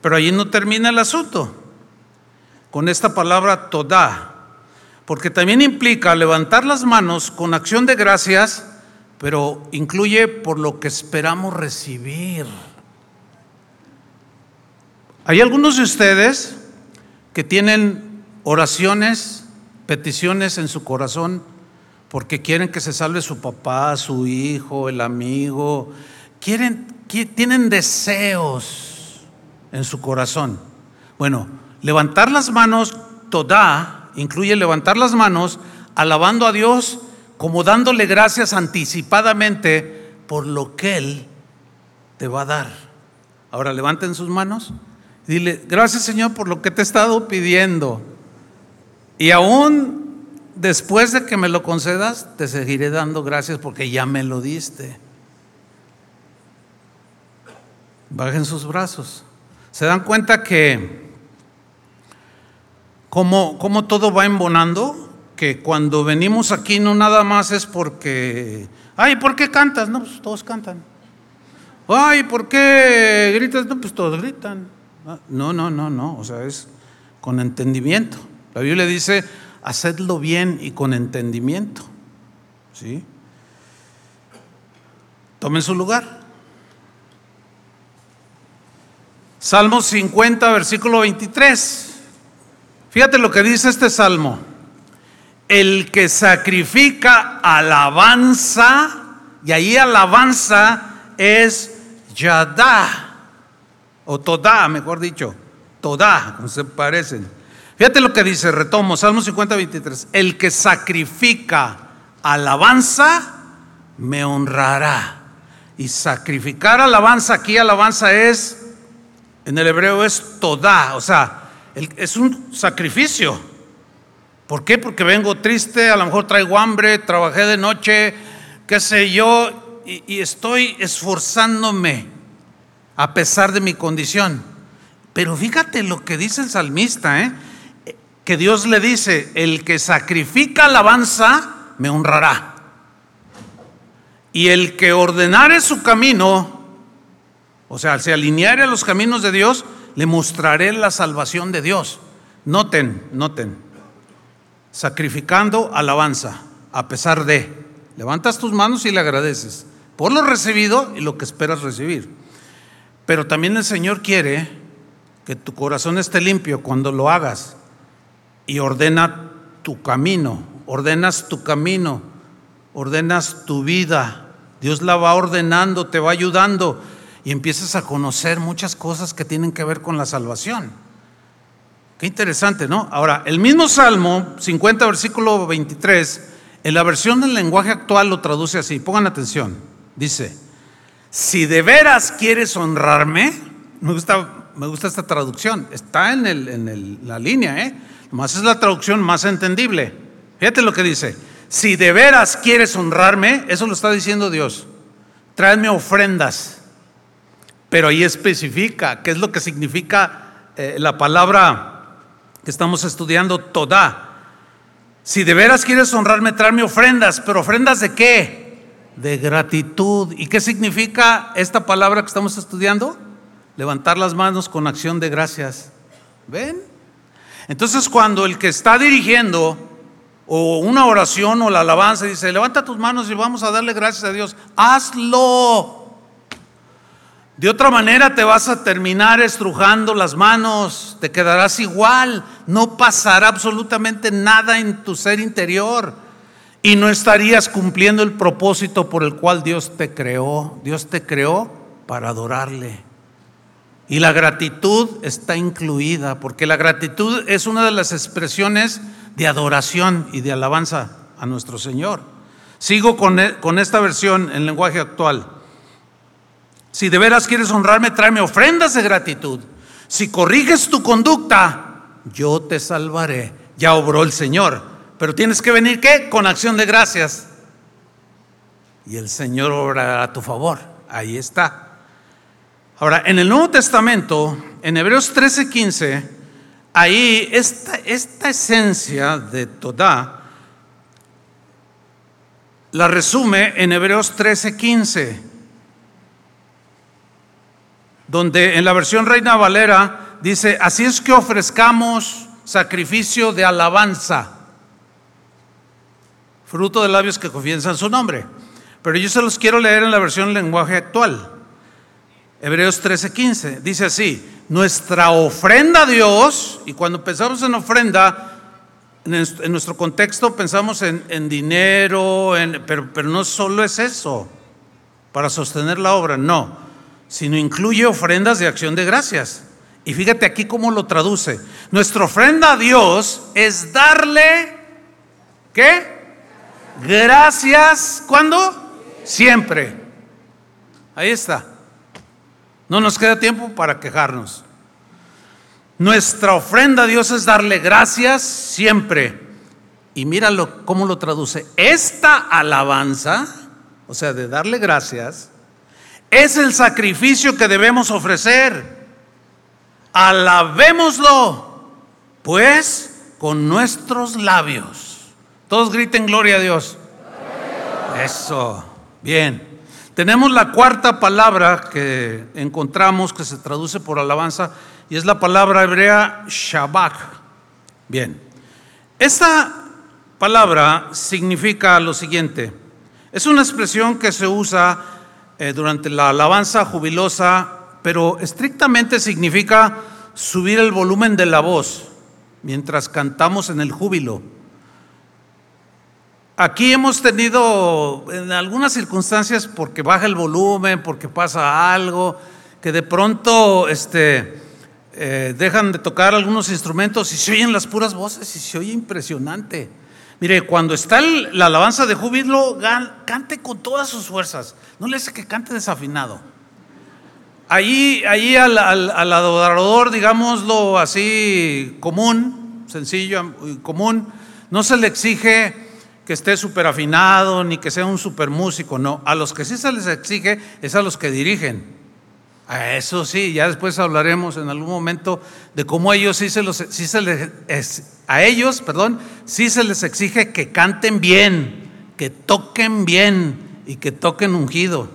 Pero allí no termina el asunto. Con esta palabra toda. Porque también implica levantar las manos con acción de gracias, pero incluye por lo que esperamos recibir. Hay algunos de ustedes que tienen oraciones, peticiones en su corazón porque quieren que se salve su papá, su hijo, el amigo. Quieren, tienen deseos en su corazón. Bueno, levantar las manos, toda, incluye levantar las manos, alabando a Dios, como dándole gracias anticipadamente por lo que Él te va a dar. Ahora levanten sus manos. Dile, gracias Señor por lo que te he estado pidiendo. Y aún después de que me lo concedas, te seguiré dando gracias porque ya me lo diste. Bajen sus brazos. ¿Se dan cuenta que como, como todo va embonando? Que cuando venimos aquí no nada más es porque, ay, ¿por qué cantas? No, pues todos cantan. Ay, ¿por qué gritas? No, pues todos gritan. No, no, no, no, o sea, es con entendimiento. La Biblia dice, hacedlo bien y con entendimiento. ¿Sí? Tomen su lugar. Salmo 50, versículo 23. Fíjate lo que dice este salmo. El que sacrifica alabanza, y ahí alabanza es Yadá o Todá, mejor dicho, Todá, como se parecen. Fíjate lo que dice, retomo, Salmo 50, 23. El que sacrifica alabanza, me honrará. Y sacrificar alabanza, aquí alabanza es, en el hebreo es Todá, o sea, es un sacrificio. ¿Por qué? Porque vengo triste, a lo mejor traigo hambre, trabajé de noche, qué sé yo, y, estoy esforzándome a pesar de mi condición. Pero fíjate lo que dice el salmista, ¿eh? que Dios le dice, el que sacrifica alabanza, me honrará. Y el que ordenare su camino, o sea, se alineare a los caminos de Dios, le mostraré la salvación de Dios. Noten, noten, sacrificando alabanza, a pesar de, levantas tus manos y le agradeces por lo recibido y lo que esperas recibir. Pero también el Señor quiere que tu corazón esté limpio cuando lo hagas y ordena tu camino, ordenas tu camino, ordenas tu vida. Dios la va ordenando, te va ayudando y empiezas a conocer muchas cosas que tienen que ver con la salvación. Qué interesante, ¿no? Ahora, el mismo Salmo 50, versículo 23, en la versión del lenguaje actual lo traduce así, pongan atención, dice, si de veras quieres honrarme, me gusta, me gusta esta traducción, está en, el, en la línea, ¿eh? Más es la traducción más entendible. Fíjate lo que dice, si de veras quieres honrarme, eso lo está diciendo Dios, tráeme ofrendas, pero ahí especifica qué es lo que significa eh, la palabra que estamos estudiando, toda. Si de veras quieres honrarme, tráeme ofrendas, pero ofrendas de qué? de gratitud. ¿Y qué significa esta palabra que estamos estudiando? Levantar las manos con acción de gracias. ¿Ven? Entonces cuando el que está dirigiendo o una oración o la alabanza dice, levanta tus manos y vamos a darle gracias a Dios, hazlo. De otra manera te vas a terminar estrujando las manos, te quedarás igual, no pasará absolutamente nada en tu ser interior. y no estarías cumpliendo el propósito por el cual Dios te creó. Dios te creó para adorarle. Y la gratitud está incluida, porque la gratitud es una de las expresiones de adoración y de alabanza a nuestro Señor. Sigo con, e, con esta versión en lenguaje actual. Si de veras quieres honrarme, tráeme ofrendas de gratitud. Si corriges tu conducta, yo te salvaré. Ya obró el Señor. Pero tienes que venir, ¿qué? Con acción de gracias. Y el Señor obrará a tu favor. Ahí está. Ahora, en el Nuevo Testamento, en Hebreos 13:15, ahí esta, esta esencia de Todá la resume en Hebreos 13:15, donde en la versión Reina Valera dice, así es que ofrezcamos sacrificio de alabanza, fruto de labios que confiesan su nombre. Pero yo se los quiero leer en la versión lenguaje actual. Hebreos 13:15. Dice así, nuestra ofrenda a Dios, y cuando pensamos en ofrenda, en nuestro contexto pensamos en, dinero, pero, pero no solo es eso, para sostener la obra, no, sino incluye ofrendas de acción de gracias. Y fíjate aquí cómo lo traduce. Nuestra ofrenda a Dios es darle, ¿qué? Gracias, ¿cuándo? Siempre. Ahí está. No nos queda tiempo para quejarnos. Nuestra ofrenda a Dios es darle gracias siempre. Y míralo cómo lo traduce. Esta alabanza, o sea, de darle gracias, es el sacrificio que debemos ofrecer. Alabémoslo, pues, con nuestros labios. Todos griten gloria a Dios. Eso, bien. Tenemos la cuarta palabra que encontramos que se traduce por alabanza y es la palabra hebrea Shabbat. Bien, esta palabra significa lo siguiente. Es una expresión que se usa eh, durante la alabanza jubilosa, pero estrictamente significa subir el volumen de la voz mientras cantamos en el júbilo. Aquí hemos tenido en algunas circunstancias porque baja el volumen, porque pasa algo, que de pronto este, eh, dejan de tocar algunos instrumentos y se oyen las puras voces y se oye impresionante. Mire, cuando está la alabanza de júbilo, cante con todas sus fuerzas. No le hace que cante desafinado. Ahí, ahí al, al adorador, digámoslo así, común, sencillo, común, no se le exige que esté súper afinado ni que sea un súper músico, no. A los que sí se les exige es a los que dirigen. A eso sí, ya después hablaremos en algún momento de cómo ellos sí se los, sí se les, a ellos, perdón, sí se les exige que canten bien, que toquen bien y que toquen ungido.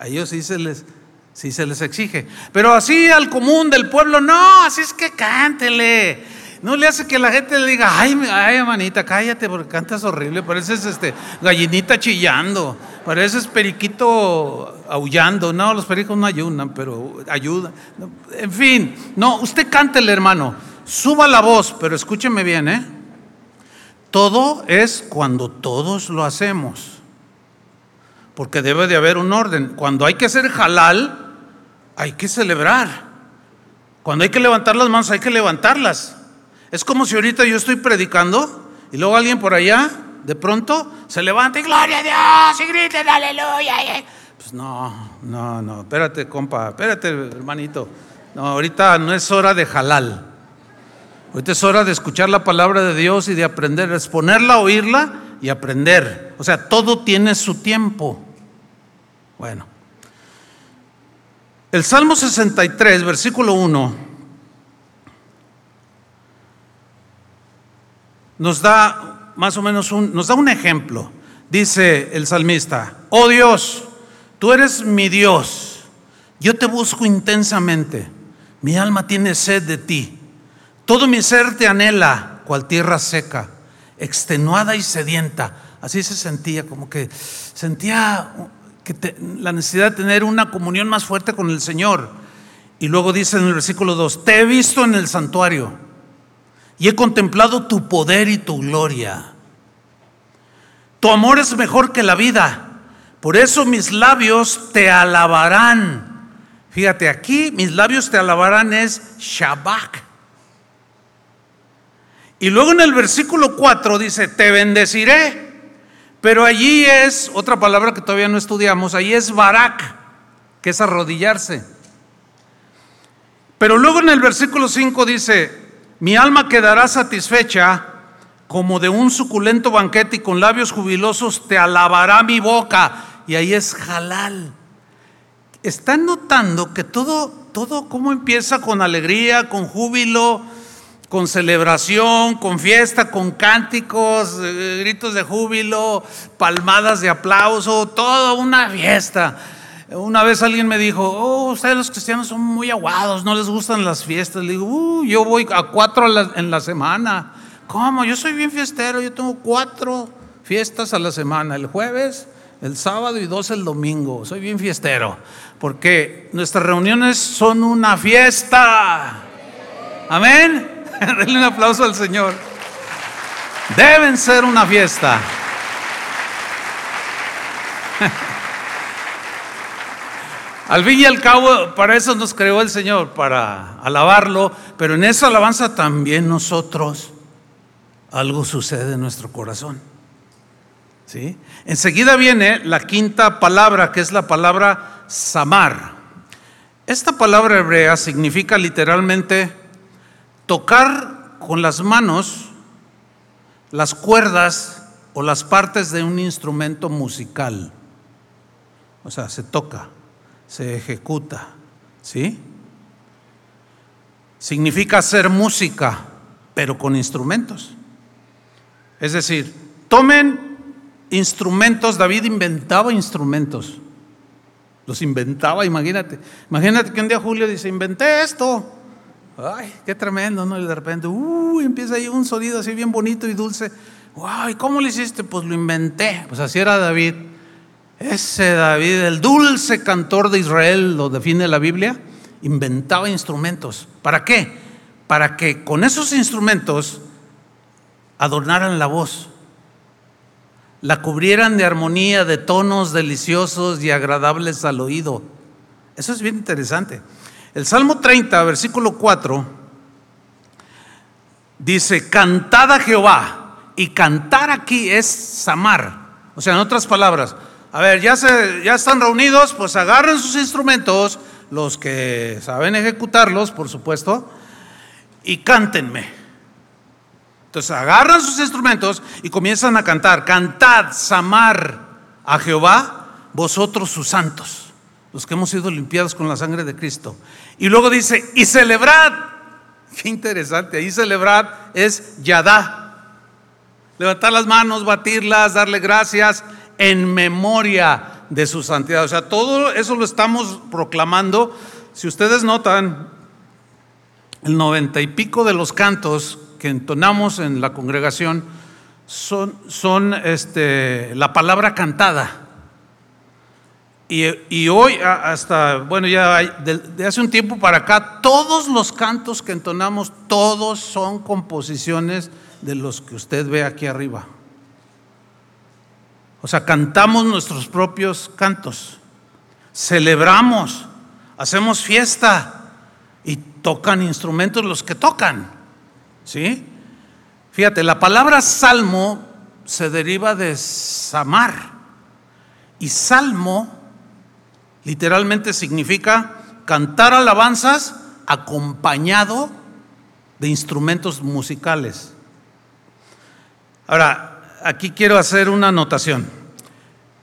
A ellos sí se les, sí se les exige. Pero así al común del pueblo, no, así es que cántele no le hace que la gente le diga, ay, ay, manita, cállate porque cantas horrible, pareces este, gallinita chillando, pareces periquito aullando. No, los pericos no ayudan, pero ayudan. En fin, no, usted cántele, hermano, suba la voz, pero escúcheme bien, ¿eh? Todo es cuando todos lo hacemos, porque debe de haber un orden. Cuando hay que hacer halal, hay que celebrar. Cuando hay que levantar las manos, hay que levantarlas. Es como si ahorita yo estoy predicando y luego alguien por allá de pronto se levanta y gloria a Dios y griten aleluya. Pues no, no, no, espérate compa, espérate hermanito. No, ahorita no es hora de halal. Ahorita es hora de escuchar la palabra de Dios y de aprender, exponerla, oírla y aprender. O sea, todo tiene su tiempo. Bueno. El Salmo 63, versículo 1 nos da más o menos un, nos da un ejemplo. Dice el salmista, oh Dios, tú eres mi Dios, yo te busco intensamente, mi alma tiene sed de ti, todo mi ser te anhela, cual tierra seca, extenuada y sedienta. Así se sentía, como que sentía que la necesidad de tener una comunión más fuerte con el Señor. Y luego dice en el versículo 2, te he visto en el santuario y he contemplado tu poder y tu gloria. Tu amor es mejor que la vida. Por eso mis labios te alabarán. Fíjate, aquí mis labios te alabarán es Shabbat. Y luego en el versículo 4 dice, te bendeciré. Pero allí es, otra palabra que todavía no estudiamos, allí es barak, que es arrodillarse. Pero luego en el versículo 5 dice, mi alma quedará satisfecha como de un suculento banquete y con labios jubilosos te alabará mi boca. Y ahí es halal. Están notando que todo, todo como empieza con alegría, con júbilo, con celebración, con fiesta, con cánticos, eh, gritos de júbilo, palmadas de aplauso, toda una fiesta. Una vez alguien me dijo, oh, ustedes los cristianos son muy aguados, no les gustan las fiestas. Le digo, uh, yo voy a cuatro en la semana. ¿Cómo? Yo soy bien fiestero, yo tengo cuatro fiestas a la semana, el jueves, el sábado y dos el domingo. Soy bien fiestero, porque nuestras reuniones son una fiesta. Amén. Denle un aplauso al Señor. Deben ser una fiesta. Al fin y al cabo, para eso nos creó el Señor, para alabarlo, pero en esa alabanza también nosotros algo sucede en nuestro corazón. ¿Sí? Enseguida viene la quinta palabra, que es la palabra samar. Esta palabra hebrea significa literalmente tocar con las manos las cuerdas o las partes de un instrumento musical. O sea, se toca, se ejecuta, ¿sí? Significa hacer música, pero con instrumentos. Es decir, tomen instrumentos, David inventaba instrumentos. Los inventaba, imagínate. Imagínate que un día Julio dice, inventé esto. Ay, qué tremendo, ¿no? Y de repente, uy, empieza ahí un sonido así bien bonito y dulce. Ay, ¿cómo lo hiciste? Pues lo inventé. Pues así era David. Ese David, el dulce cantor de Israel, lo define la Biblia, inventaba instrumentos. ¿Para qué? Para que con esos instrumentos adornaran la voz, la cubrieran de armonía, de tonos deliciosos y agradables al oído. Eso es bien interesante. El Salmo 30, versículo 4, dice, cantad a Jehová. Y cantar aquí es samar. O sea, en otras palabras, a ver, ya, se, ya están reunidos, pues agarren sus instrumentos, los que saben ejecutarlos, por supuesto, y cántenme. Entonces agarran sus instrumentos y comienzan a cantar. Cantad, samar a Jehová, vosotros sus santos los que hemos sido limpiados con la sangre de Cristo. Y luego dice, y celebrad. Qué interesante, ahí celebrad es yadá. Levantar las manos, batirlas, darle gracias en memoria de su santidad. O sea, todo eso lo estamos proclamando. Si ustedes notan, el noventa y pico de los cantos que entonamos en la congregación son, son este, la palabra cantada. Y, hoy, hasta, bueno, ya de, hace un tiempo para acá, todos los cantos que entonamos, todos son composiciones de los que usted ve aquí arriba. O sea, cantamos nuestros propios cantos, celebramos, hacemos fiesta y tocan instrumentos los que tocan. ¿Sí? Fíjate, la palabra salmo se deriva de samar. Y salmo Literalmente significa cantar alabanzas acompañado de instrumentos musicales. Ahora, aquí quiero hacer una anotación.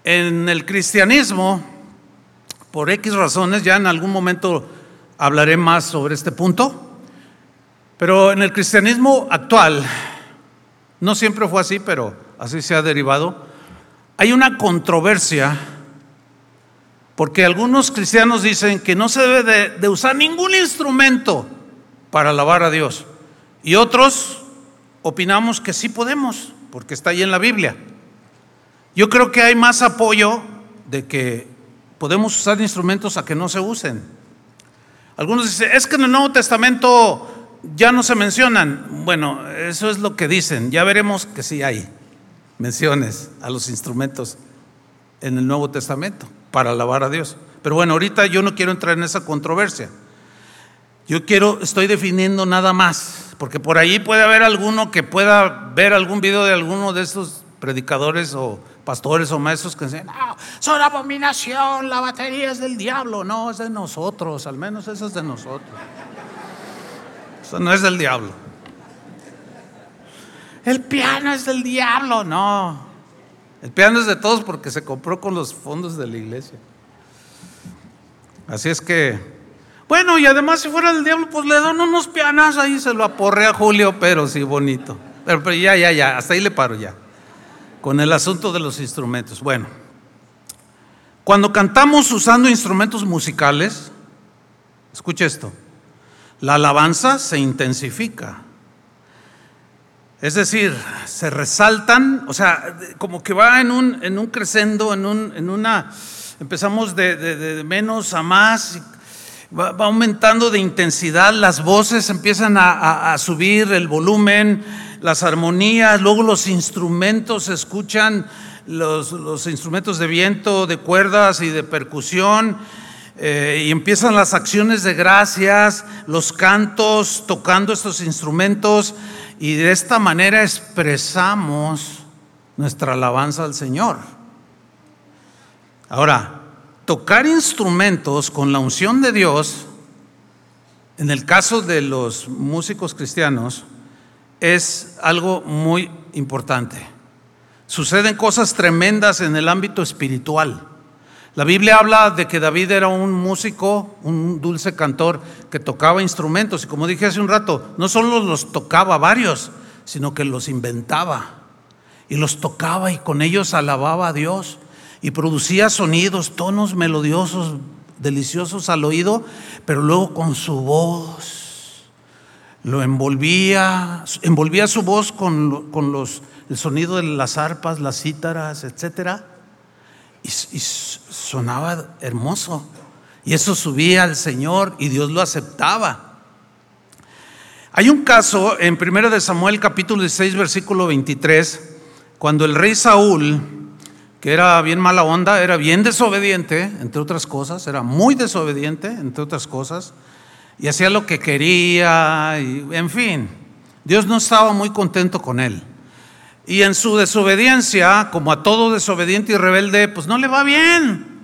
En el cristianismo, por X razones, ya en algún momento hablaré más sobre este punto, pero en el cristianismo actual, no siempre fue así, pero así se ha derivado, hay una controversia porque algunos cristianos dicen que no se debe de, usar ningún instrumento para alabar a Dios. Y otros opinamos que sí podemos, porque está ahí en la Biblia. Yo creo que hay más apoyo de que podemos usar instrumentos a que no se usen. Algunos dicen, es que en el Nuevo Testamento ya no se mencionan. Bueno, eso es lo que dicen, ya veremos que sí hay. menciones a los instrumentos en el Nuevo Testamento para alabar a Dios. Pero bueno, ahorita yo no quiero entrar en esa controversia. Yo quiero, estoy definiendo nada más, porque por ahí puede haber alguno que pueda ver algún video de alguno de estos predicadores o pastores o maestros que dicen, no, son abominación, la batería es del diablo. No, es de nosotros, al menos eso es de nosotros. Eso no es del diablo. El piano es del diablo, no. El piano es de todos porque se compró con los fondos de la iglesia. Así es que, bueno, y además si fuera del diablo, pues le dan unos pianos ahí, se lo aporre a Julio, pero sí, bonito. Pero, pero ya, ya, ya, hasta ahí le paro ya. Con el asunto de los instrumentos. Bueno, cuando cantamos usando instrumentos musicales, escuche esto, la alabanza se intensifica. Es decir, se resaltan, o sea, como que va en un, en un crescendo, en, un, en una, empezamos de, menos a más, va, aumentando de intensidad, las voces empiezan a, subir el volumen, las armonías, luego los instrumentos se escuchan, los, los instrumentos de viento, de cuerdas y de percusión, eh, y empiezan las acciones de gracias, los cantos, tocando estos instrumentos, y de esta manera expresamos nuestra alabanza al Señor. Ahora, tocar instrumentos con la unción de Dios, en el caso de los músicos cristianos, es algo muy importante. Suceden cosas tremendas en el ámbito espiritual. La Biblia habla de que David era un músico, un dulce cantor que tocaba instrumentos. Y como dije hace un rato, no solo los tocaba varios, sino que los inventaba. Y los tocaba y con ellos alababa a Dios. Y producía sonidos, tonos melodiosos, deliciosos al oído, pero luego con su voz. Lo envolvía, envolvía su voz con, con los, el sonido de las arpas, las cítaras, etcétera y, sonaba hermoso. Y eso subía al Señor y Dios lo aceptaba. Hay un caso en 1 de Samuel capítulo 16 versículo 23, cuando el rey Saúl, que era bien mala onda, era bien desobediente, entre otras cosas, era muy desobediente, entre otras cosas, y hacía lo que quería, y, en fin, Dios no estaba muy contento con él. Y en su desobediencia, como a todo desobediente y rebelde, pues no le va bien.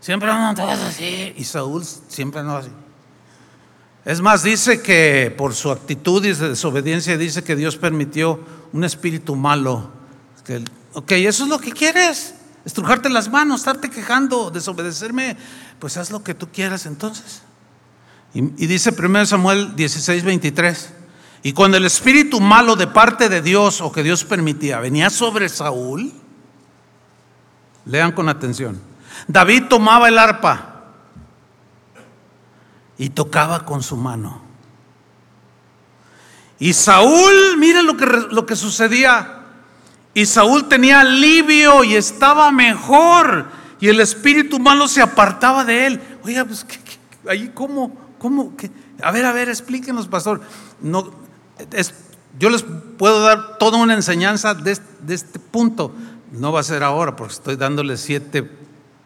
Siempre andan todos así. Y Saúl siempre no así. Es más, dice que por su actitud y desobediencia, dice que Dios permitió un espíritu malo. Que, ok, eso es lo que quieres. Estrujarte las manos, estarte quejando, desobedecerme. Pues haz lo que tú quieras entonces. Y, y dice 1 Samuel 16, 23. Y cuando el espíritu malo de parte de Dios o que Dios permitía venía sobre Saúl, lean con atención, David tomaba el arpa y tocaba con su mano. Y Saúl, miren lo que, lo que sucedía. Y Saúl tenía alivio y estaba mejor. Y el espíritu malo se apartaba de él. Oiga, pues, ahí cómo, cómo, a ver, a ver, explíquenos, pastor. No, yo les puedo dar toda una enseñanza de, este punto. No va a ser ahora porque estoy dándoles siete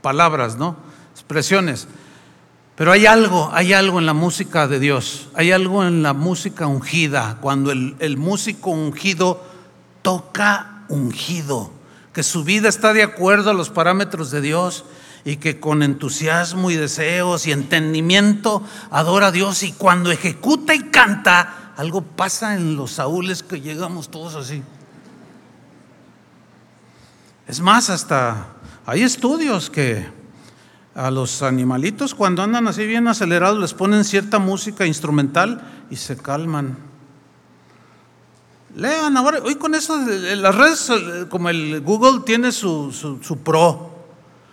palabras, ¿no? Expresiones. Pero hay algo, hay algo en la música de Dios, hay algo en la música ungida, cuando el, el músico ungido toca ungido, que su vida está de acuerdo a los parámetros de Dios y que con entusiasmo y deseos y entendimiento adora a Dios y cuando ejecuta y canta, algo pasa en los saúles que llegamos todos así. Es más, hasta hay estudios que a los animalitos cuando andan así bien acelerados les ponen cierta música instrumental y se calman. Lean ahora, hoy con eso, las redes como el Google tiene su, su pro.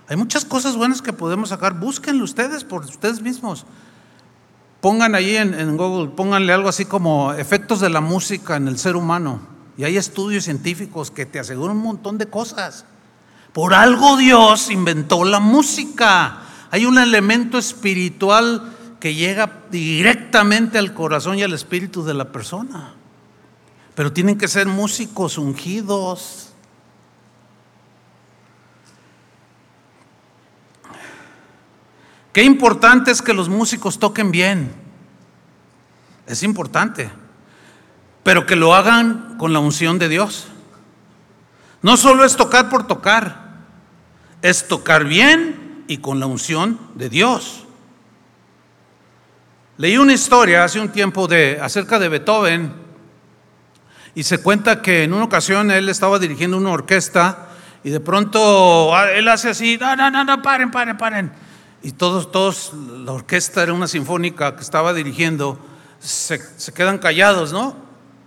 Hay muchas cosas buenas que podemos sacar. Búsquenlo ustedes por ustedes mismos. Pongan ahí en, Google, pónganle algo así como efectos de la música en el ser humano. Y hay estudios científicos que te aseguran un montón de cosas. Por algo Dios inventó la música. Hay un elemento espiritual que llega directamente al corazón y al espíritu de la persona. Pero tienen que ser músicos ungidos. Qué importante es que los músicos toquen bien. Es importante. Pero que lo hagan con la unción de Dios. No solo es tocar por tocar, es tocar bien y con la unción de Dios. Leí una historia hace un tiempo de, acerca de Beethoven y se cuenta que en una ocasión él estaba dirigiendo una orquesta y de pronto ah, él hace así, no, no, no, no, paren, paren, paren. Y todos, todos, la orquesta era una sinfónica que estaba dirigiendo, se, se quedan callados, ¿no?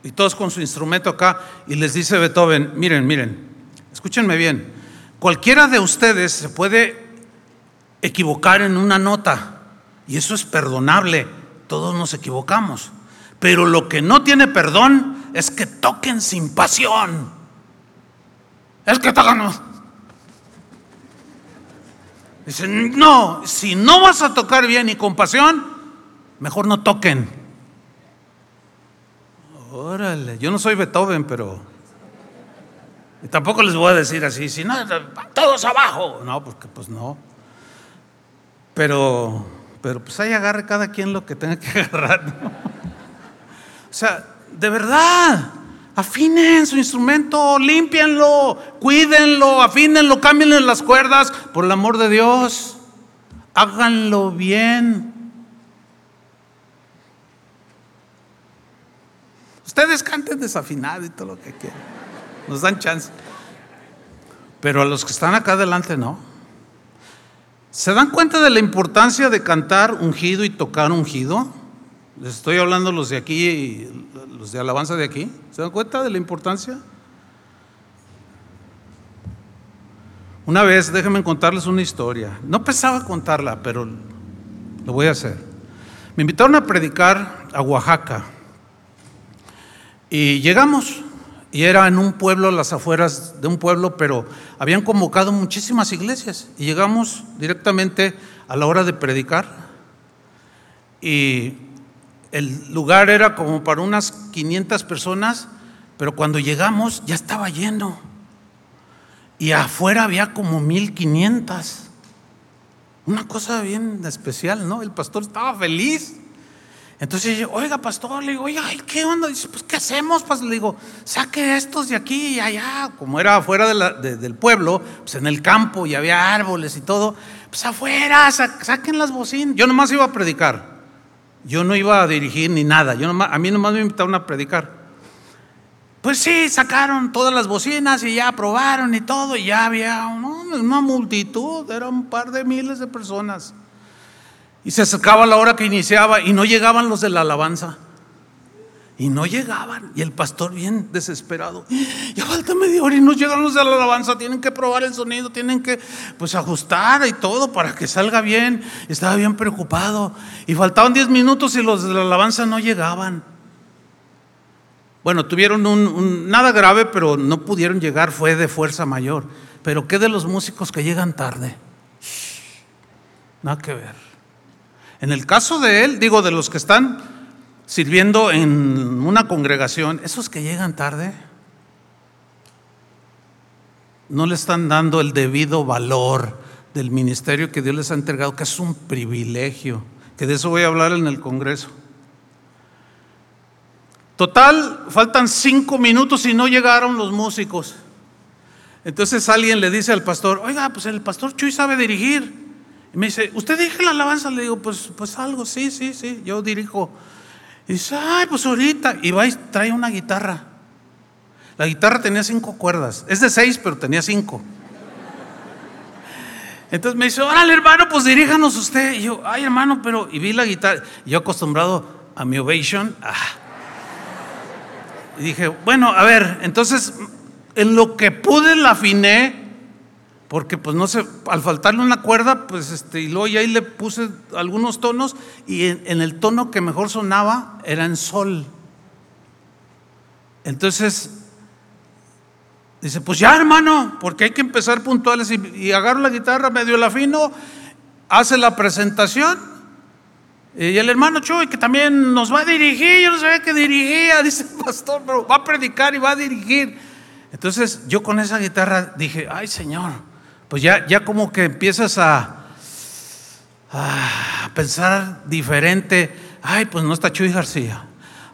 Y todos con su instrumento acá y les dice Beethoven, miren, miren, escúchenme bien, cualquiera de ustedes se puede equivocar en una nota y eso es perdonable, todos nos equivocamos. Pero lo que no tiene perdón es que toquen sin pasión. Es que tocan. Dicen, no, si no vas a tocar bien y con pasión, mejor no toquen. Órale, yo no soy Beethoven, pero y tampoco les voy a decir así, si no, todos abajo. No, porque pues no. Pero, pero pues ahí agarre cada quien lo que tenga que agarrar. O sea, de verdad, afinen su instrumento, límpienlo, cuídenlo, afínenlo, cámbienle las cuerdas, por el amor de Dios. Háganlo bien. Ustedes canten desafinado y todo lo que quieran nos dan chance. Pero a los que están acá adelante no. ¿Se dan cuenta de la importancia de cantar ungido y tocar ungido? Les estoy hablando los de aquí y los de alabanza de aquí. ¿Se dan cuenta de la importancia? Una vez, déjenme contarles una historia. No pensaba contarla, pero lo voy a hacer. Me invitaron a predicar a Oaxaca. Y llegamos, y era en un pueblo, las afueras de un pueblo, pero habían convocado muchísimas iglesias. Y llegamos directamente a la hora de predicar. Y el lugar era como para unas 500 personas, pero cuando llegamos ya estaba lleno. Y afuera había como 1500. Una cosa bien especial, ¿no? El pastor estaba feliz. Entonces yo, oiga, pastor, le digo, oiga, ¿qué onda? Dice, pues, ¿qué hacemos? Pues le digo, saque estos de aquí y allá. Como era afuera del pueblo, pues en el campo y había árboles y todo, pues afuera, saquen las bocinas. Yo nomás iba a predicar. Yo no iba a dirigir ni nada. Yo nomás, a mí nomás me invitaron a predicar. Pues sí, sacaron todas las bocinas y ya aprobaron y todo, y ya había una multitud, eran un par de miles de personas. Y se acercaba la hora que iniciaba y no llegaban los de la alabanza. Y no llegaban. Y el pastor bien desesperado. Ya falta media hora y no llegan los de la alabanza. Tienen que probar el sonido, tienen que pues ajustar y todo para que salga bien. Estaba bien preocupado. Y faltaban 10 minutos y los de la alabanza no llegaban. Bueno, tuvieron un, nada grave, pero no pudieron llegar. Fue de fuerza mayor. Pero ¿qué de los músicos que llegan tarde? Nada que ver. En el caso de él, digo, de los que están sirviendo en una congregación, esos que llegan tarde, no le están dando el debido valor del ministerio que Dios les ha entregado, que es un privilegio, que de eso voy a hablar en el Congreso. Total, faltan cinco minutos y no llegaron los músicos. Entonces alguien le dice al pastor, oiga, pues el pastor Chuy sabe dirigir. Y me dice, ¿usted dirige la alabanza? Le digo, pues, pues algo, sí, sí, sí, yo dirijo. Y dice, ay, pues ahorita. Y va y trae una guitarra. La guitarra tenía cinco cuerdas. Es de seis, pero tenía cinco. Entonces me dice, órale hermano, pues diríjanos usted. Y yo, ay hermano, pero, y vi la guitarra. yo acostumbrado a mi ovation. Ah. Y dije, bueno, a ver, entonces, en lo que pude la afiné porque pues no sé, al faltarle una cuerda, pues este, y luego ya ahí le puse algunos tonos y en, el tono que mejor sonaba era en sol. Entonces, dice, pues ya hermano, porque hay que empezar puntuales y, y agarro la guitarra, medio la afino, hace la presentación y el hermano Chuy, que también nos va a dirigir, yo no sabía que dirigía, dice el pastor, pero va a predicar y va a dirigir. Entonces yo con esa guitarra dije, ay Señor, pues ya, ya como que empiezas a, pensar diferente. Ay, pues no está Chuy García.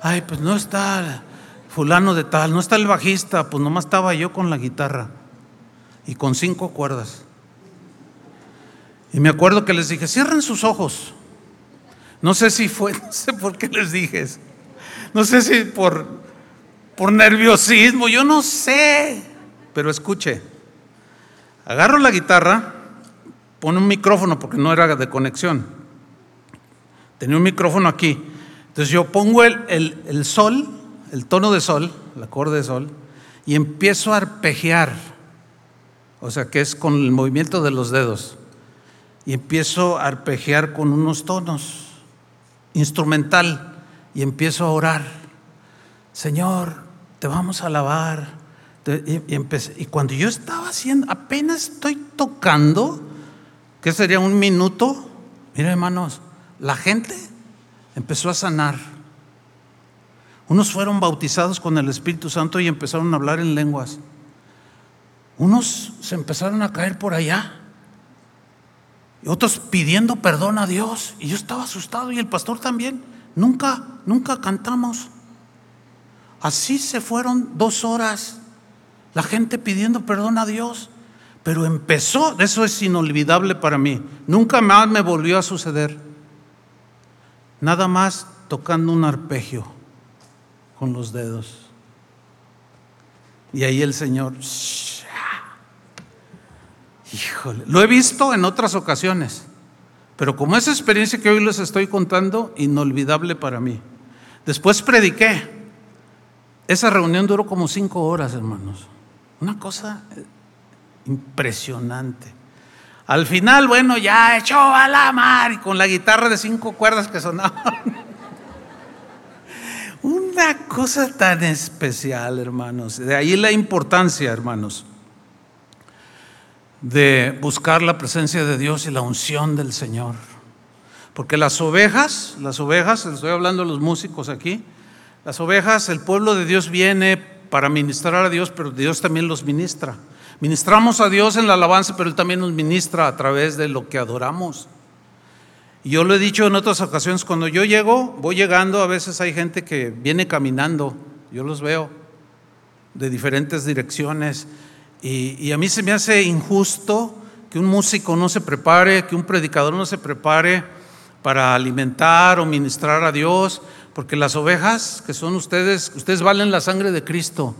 Ay, pues no está fulano de tal, no está el bajista, pues nomás estaba yo con la guitarra y con cinco cuerdas. Y me acuerdo que les dije, cierren sus ojos. No sé si fue, no sé por qué les dije. No sé si por, por nerviosismo, yo no sé. Pero escuche, agarro la guitarra, pone un micrófono porque no era de conexión. Tenía un micrófono aquí. Entonces yo pongo el, el, el sol, el tono de sol, el acorde de sol, y empiezo a arpegiar. O sea, que es con el movimiento de los dedos. Y empiezo a arpegiar con unos tonos instrumental y empiezo a orar. Señor, te vamos a alabar. Y, cuando yo estaba haciendo, apenas estoy tocando, que sería un minuto, mira hermanos, la gente empezó a sanar. Unos fueron bautizados con el Espíritu Santo y empezaron a hablar en lenguas. Unos se empezaron a caer por allá. Y otros pidiendo perdón a Dios. Y yo estaba asustado y el pastor también. Nunca, nunca cantamos. Así se fueron dos horas. La gente pidiendo perdón a Dios. Pero empezó, eso es inolvidable para mí. Nunca más me volvió a suceder. Nada más tocando un arpegio con los dedos. Y ahí el Señor, híjole, lo he visto en otras ocasiones, pero como esa experiencia que hoy les estoy contando, inolvidable para mí. Después prediqué. Esa reunión duró como cinco horas, hermanos. Una cosa eh, impresionante. Al final, bueno, ya echó a la mar y con la guitarra de cinco cuerdas que sonaban. Una cosa tan especial, hermanos. De ahí la importancia, hermanos, de buscar la presencia de Dios y la unción del Señor. Porque las ovejas, las ovejas, estoy hablando de los músicos aquí, las ovejas, el pueblo de Dios viene para ministrar a Dios, pero Dios también los ministra. Ministramos a Dios en la alabanza, pero Él también nos ministra a través de lo que adoramos. Yo lo he dicho en otras ocasiones, cuando yo llego, voy llegando, a veces hay gente que viene caminando, yo los veo de diferentes direcciones, y, y, a mí se me hace injusto que un músico no se prepare, que un predicador no se prepare para alimentar o ministrar a Dios, porque las ovejas que son ustedes, ustedes valen la sangre de Cristo.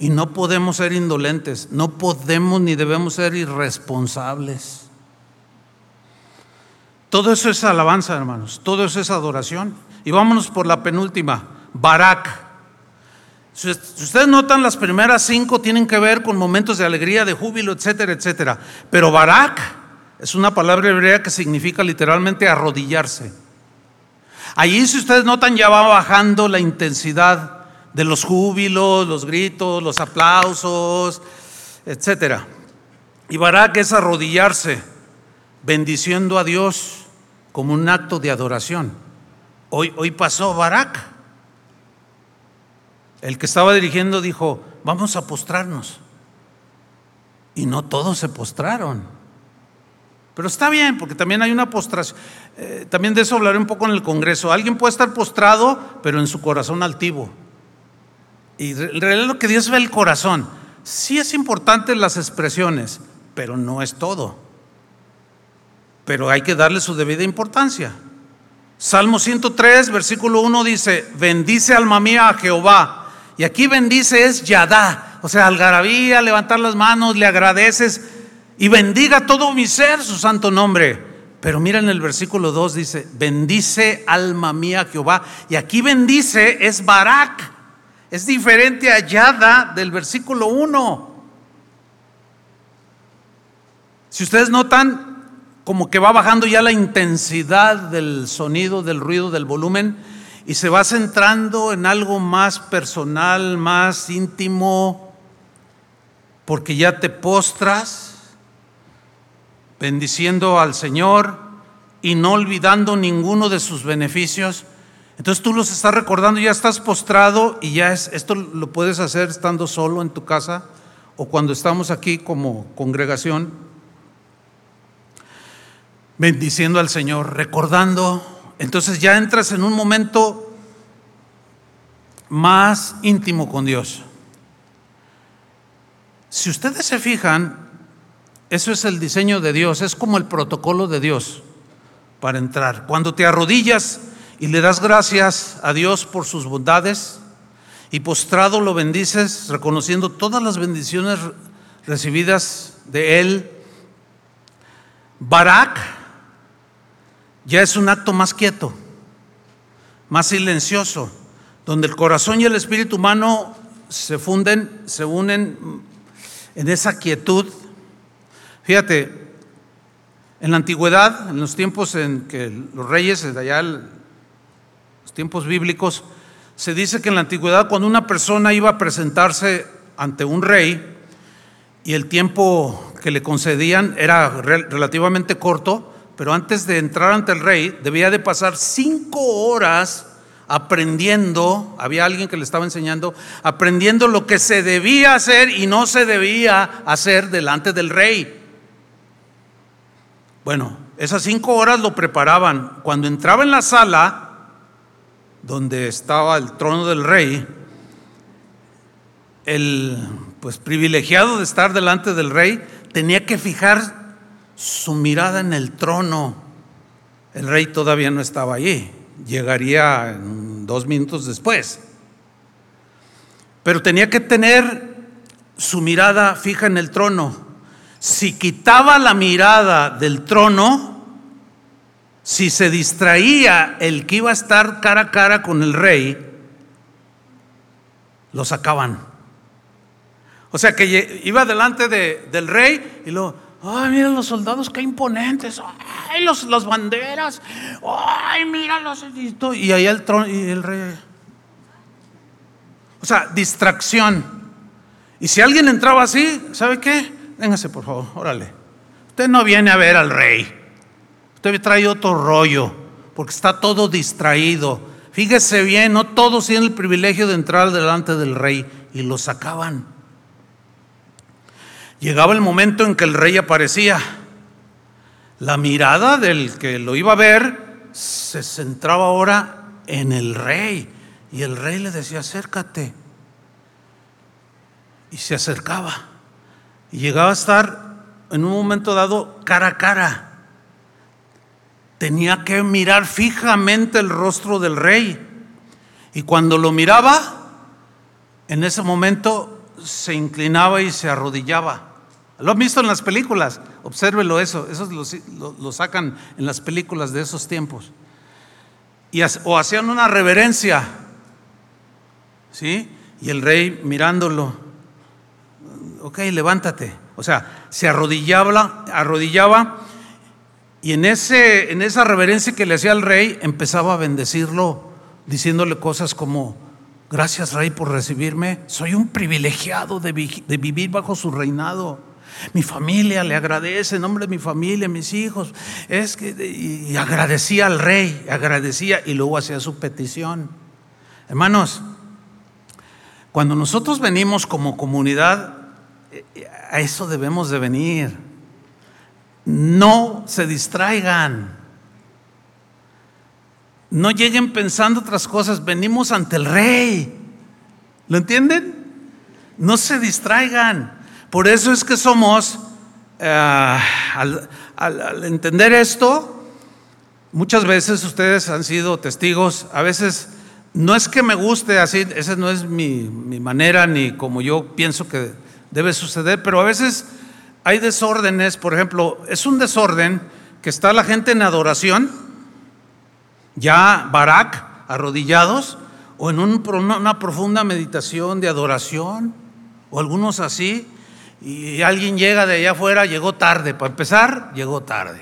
Y no podemos ser indolentes, no podemos ni debemos ser irresponsables. Todo eso es alabanza, hermanos. Todo eso es adoración. Y vámonos por la penúltima, Barak. Si ustedes notan, las primeras cinco tienen que ver con momentos de alegría, de júbilo, etcétera, etcétera. Pero Barak es una palabra hebrea que significa literalmente arrodillarse. Allí, si ustedes notan, ya va bajando la intensidad de los júbilos, los gritos, los aplausos, etcétera. Y Barak es arrodillarse, bendiciendo a Dios como un acto de adoración. Hoy, hoy pasó Barak. El que estaba dirigiendo dijo, vamos a postrarnos. Y no todos se postraron. Pero está bien, porque también hay una postración. Eh, también de eso hablaré un poco en el Congreso. Alguien puede estar postrado, pero en su corazón altivo. Y en realidad lo que Dios ve el corazón. Sí es importante las expresiones, pero no es todo pero hay que darle su debida importancia. Salmo 103, versículo 1 dice, bendice alma mía a Jehová. Y aquí bendice es Yadá, o sea, algarabía, levantar las manos, le agradeces y bendiga todo mi ser su santo nombre. Pero mira en el versículo 2 dice, bendice alma mía Jehová. Y aquí bendice es Barak. Es diferente a Yada del versículo 1. Si ustedes notan, como que va bajando ya la intensidad del sonido, del ruido, del volumen, y se va centrando en algo más personal, más íntimo, porque ya te postras bendiciendo al Señor y no olvidando ninguno de sus beneficios. Entonces tú los estás recordando, ya estás postrado y ya es, esto lo puedes hacer estando solo en tu casa o cuando estamos aquí como congregación bendiciendo al Señor, recordando. Entonces ya entras en un momento más íntimo con Dios. Si ustedes se fijan, eso es el diseño de Dios, es como el protocolo de Dios para entrar. Cuando te arrodillas y le das gracias a Dios por sus bondades y postrado lo bendices, reconociendo todas las bendiciones recibidas de Él, Barak ya es un acto más quieto, más silencioso, donde el corazón y el espíritu humano se funden, se unen en esa quietud. Fíjate, en la antigüedad, en los tiempos en que los reyes, de allá, los tiempos bíblicos, se dice que en la antigüedad cuando una persona iba a presentarse ante un rey y el tiempo que le concedían era relativamente corto, pero antes de entrar ante el rey debía de pasar cinco horas aprendiendo, había alguien que le estaba enseñando, aprendiendo lo que se debía hacer y no se debía hacer delante del rey. Bueno, esas cinco horas lo preparaban. Cuando entraba en la sala donde estaba el trono del rey, el pues privilegiado de estar delante del rey tenía que fijar su mirada en el trono. El rey todavía no estaba allí llegaría dos minutos después. Pero tenía que tener su mirada fija en el trono. Si quitaba la mirada del trono, si se distraía el que iba a estar cara a cara con el rey, lo sacaban. O sea que iba delante del rey y lo, ay, mira los soldados, qué imponentes ay, los, las banderas, ay, míralos. Y ahí el trono y el rey. O sea, distracción. Y si alguien entraba así, ¿sabe qué? Véngase, por favor, órale. Usted no viene a ver al rey. Usted trae otro rollo, porque está todo distraído. Fíjese bien, no todos tienen el privilegio de entrar delante del rey y lo sacaban. Llegaba el momento en que el rey aparecía la mirada del que lo iba a ver se centraba ahora en el rey. Y el rey le decía, acércate. Y se acercaba. Y llegaba a estar en un momento dado cara a cara. Tenía que mirar fijamente el rostro del rey. Y cuando lo miraba, en ese momento se inclinaba y se arrodillaba. Lo han visto en las películas, obsérvelo eso, eso lo, sacan en las películas de esos tiempos. Y, o hacían una reverencia, ¿sí? Y el rey mirándolo, ok, levántate. O sea, se arrodillaba, arrodillaba y en, ese, en esa reverencia que le hacía al rey empezaba a bendecirlo, diciéndole cosas como, gracias rey por recibirme, soy un privilegiado de, vivir bajo su reinado. Mi familia le agradece, en nombre de mi familia, mis hijos. Es que, y agradecía al rey, agradecía y luego hacía su petición. Hermanos, cuando nosotros venimos como comunidad, a eso debemos de venir. No se distraigan. No lleguen pensando otras cosas. Venimos ante el rey. ¿Lo entienden? No se distraigan. Por eso es que somos, eh, al, entender esto, muchas veces ustedes han sido testigos, a veces no es que me guste así, esa no es mi, mi manera ni como yo pienso que debe suceder, pero a veces hay desórdenes, por ejemplo, es un desorden que está la gente en adoración, ya Barak, arrodillados, o en una profunda meditación de adoración, o algunos así, y alguien llega de allá afuera, llegó tarde. Para empezar, llegó tarde.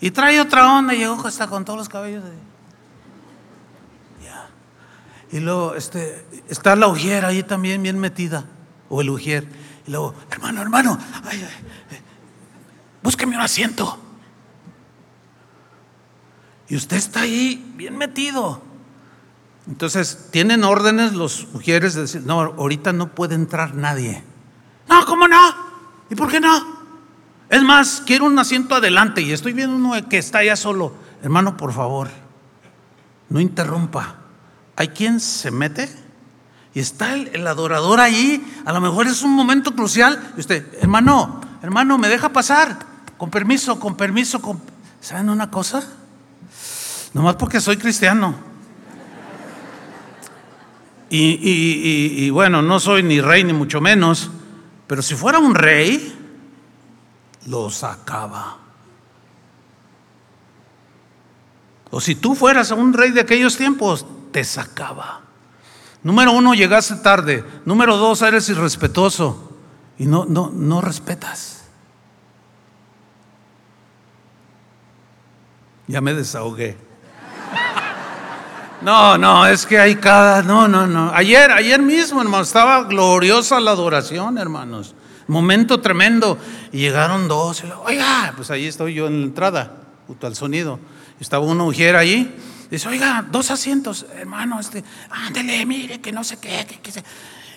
Y trae otra onda, llegó hasta con todos los cabellos. De... Y luego este, está la ujier ahí también bien metida, o el ujier. Y luego, hermano, hermano, ay, búsqueme un asiento. Y usted está ahí bien metido. Entonces, tienen órdenes los ujieres de decir, no, ahorita no puede entrar nadie. No, ¿cómo no? ¿Y por qué no? Es más, quiero un asiento adelante y estoy viendo uno que está allá solo. Hermano, por favor, no interrumpa. Hay quien se mete y está el, adorador ahí. A lo mejor es un momento crucial. Y usted, hermano, hermano, me deja pasar. Con permiso, con permiso. ¿Saben una cosa? Nomás porque soy cristiano. y bueno, no soy ni rey ni mucho menos. Pero si fuera un rey, lo sacaba. O si tú fueras un rey de aquellos tiempos, te sacaba. Número uno, llegaste tarde. Número dos, eres irrespetuoso y no, no, no respetas. Ya me desahogué. No, no, es que hay cada. No, no, no. Ayer, ayer mismo, hermano, estaba gloriosa la adoración, hermanos. Momento tremendo. Y llegaron dos. Oiga, pues ahí estoy yo en la entrada, junto al sonido. Estaba una mujer ahí. Dice, oiga, dos asientos, hermano, este, ándele, mire, que no sé qué.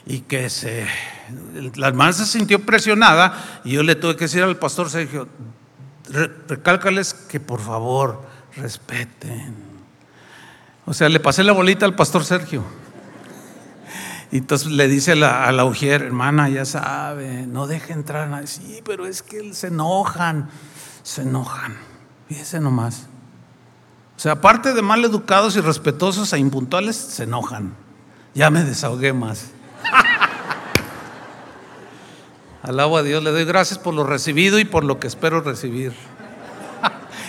Y que se. La hermana se sintió presionada. Y yo le tuve que decir al pastor Sergio, recálcales que por favor respeten. O sea, le pasé la bolita al pastor Sergio. Y entonces le dice a la, a la hermana, ya sabe, no deje entrar a nadie. Sí, pero es que se enojan, se enojan. Fíjese nomás. O sea, aparte de mal educados y respetuosos e impuntuales, se enojan. Ya me desahogué más. Alabo a Dios, le doy gracias por lo recibido y por lo que espero recibir.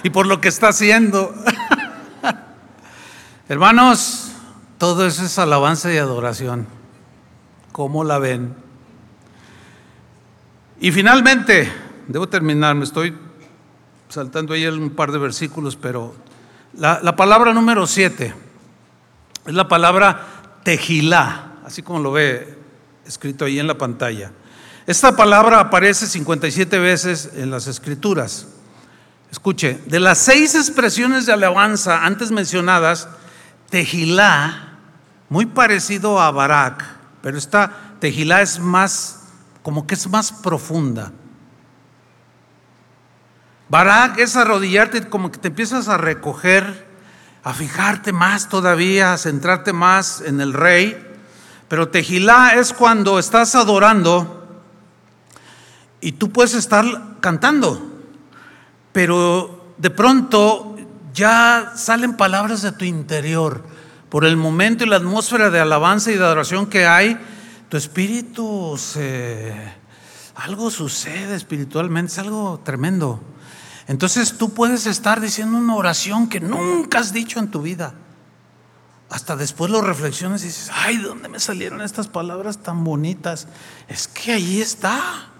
y por lo que está haciendo. Hermanos, todo eso es alabanza y adoración. ¿Cómo la ven? Y finalmente, debo terminar, me estoy saltando ahí un par de versículos, pero la, palabra número siete es la palabra tejilá, así como lo ve escrito ahí en la pantalla. Esta palabra aparece 57 veces en las escrituras. Escuche, de las seis expresiones de alabanza antes mencionadas, tejilá, muy parecido a barak, pero esta tejilá es más, como que es más profunda. Barak es arrodillarte, como que te empiezas a recoger, a fijarte más todavía, a centrarte más en el rey. Pero tejilá es cuando estás adorando y tú puedes estar cantando, pero de pronto ya salen palabras de tu interior por el momento y la atmósfera de alabanza y de adoración que hay, tu espíritu se... algo sucede espiritualmente, es algo tremendo. Entonces tú puedes estar diciendo una oración que nunca has dicho en tu vida. Hasta después lo reflexiones y dices, ay, ¿de dónde me salieron estas palabras tan bonitas? Es que ahí está.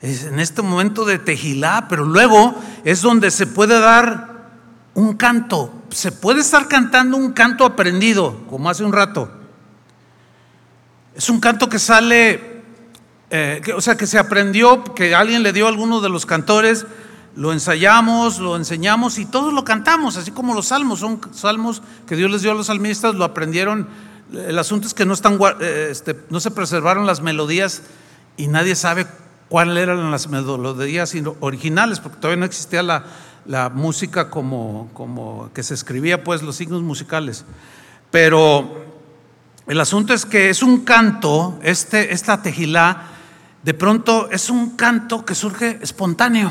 Es en este momento de tejilá, pero luego es donde se puede dar un canto. Se puede estar cantando un canto aprendido, como hace un rato. Es un canto que sale, eh, o sea, que se aprendió, que alguien le dio a alguno de los cantores, lo ensayamos, lo enseñamos y todos lo cantamos, así como los salmos, son salmos que Dios les dio a los salmistas, lo aprendieron. El asunto es que no, están, eh, este, no se preservaron las melodías y nadie sabe cuáles eran las melodías originales, porque todavía no existía la, la música como, como que se escribía, pues los signos musicales. Pero el asunto es que es un canto, este, esta tejilá, de pronto es un canto que surge espontáneo,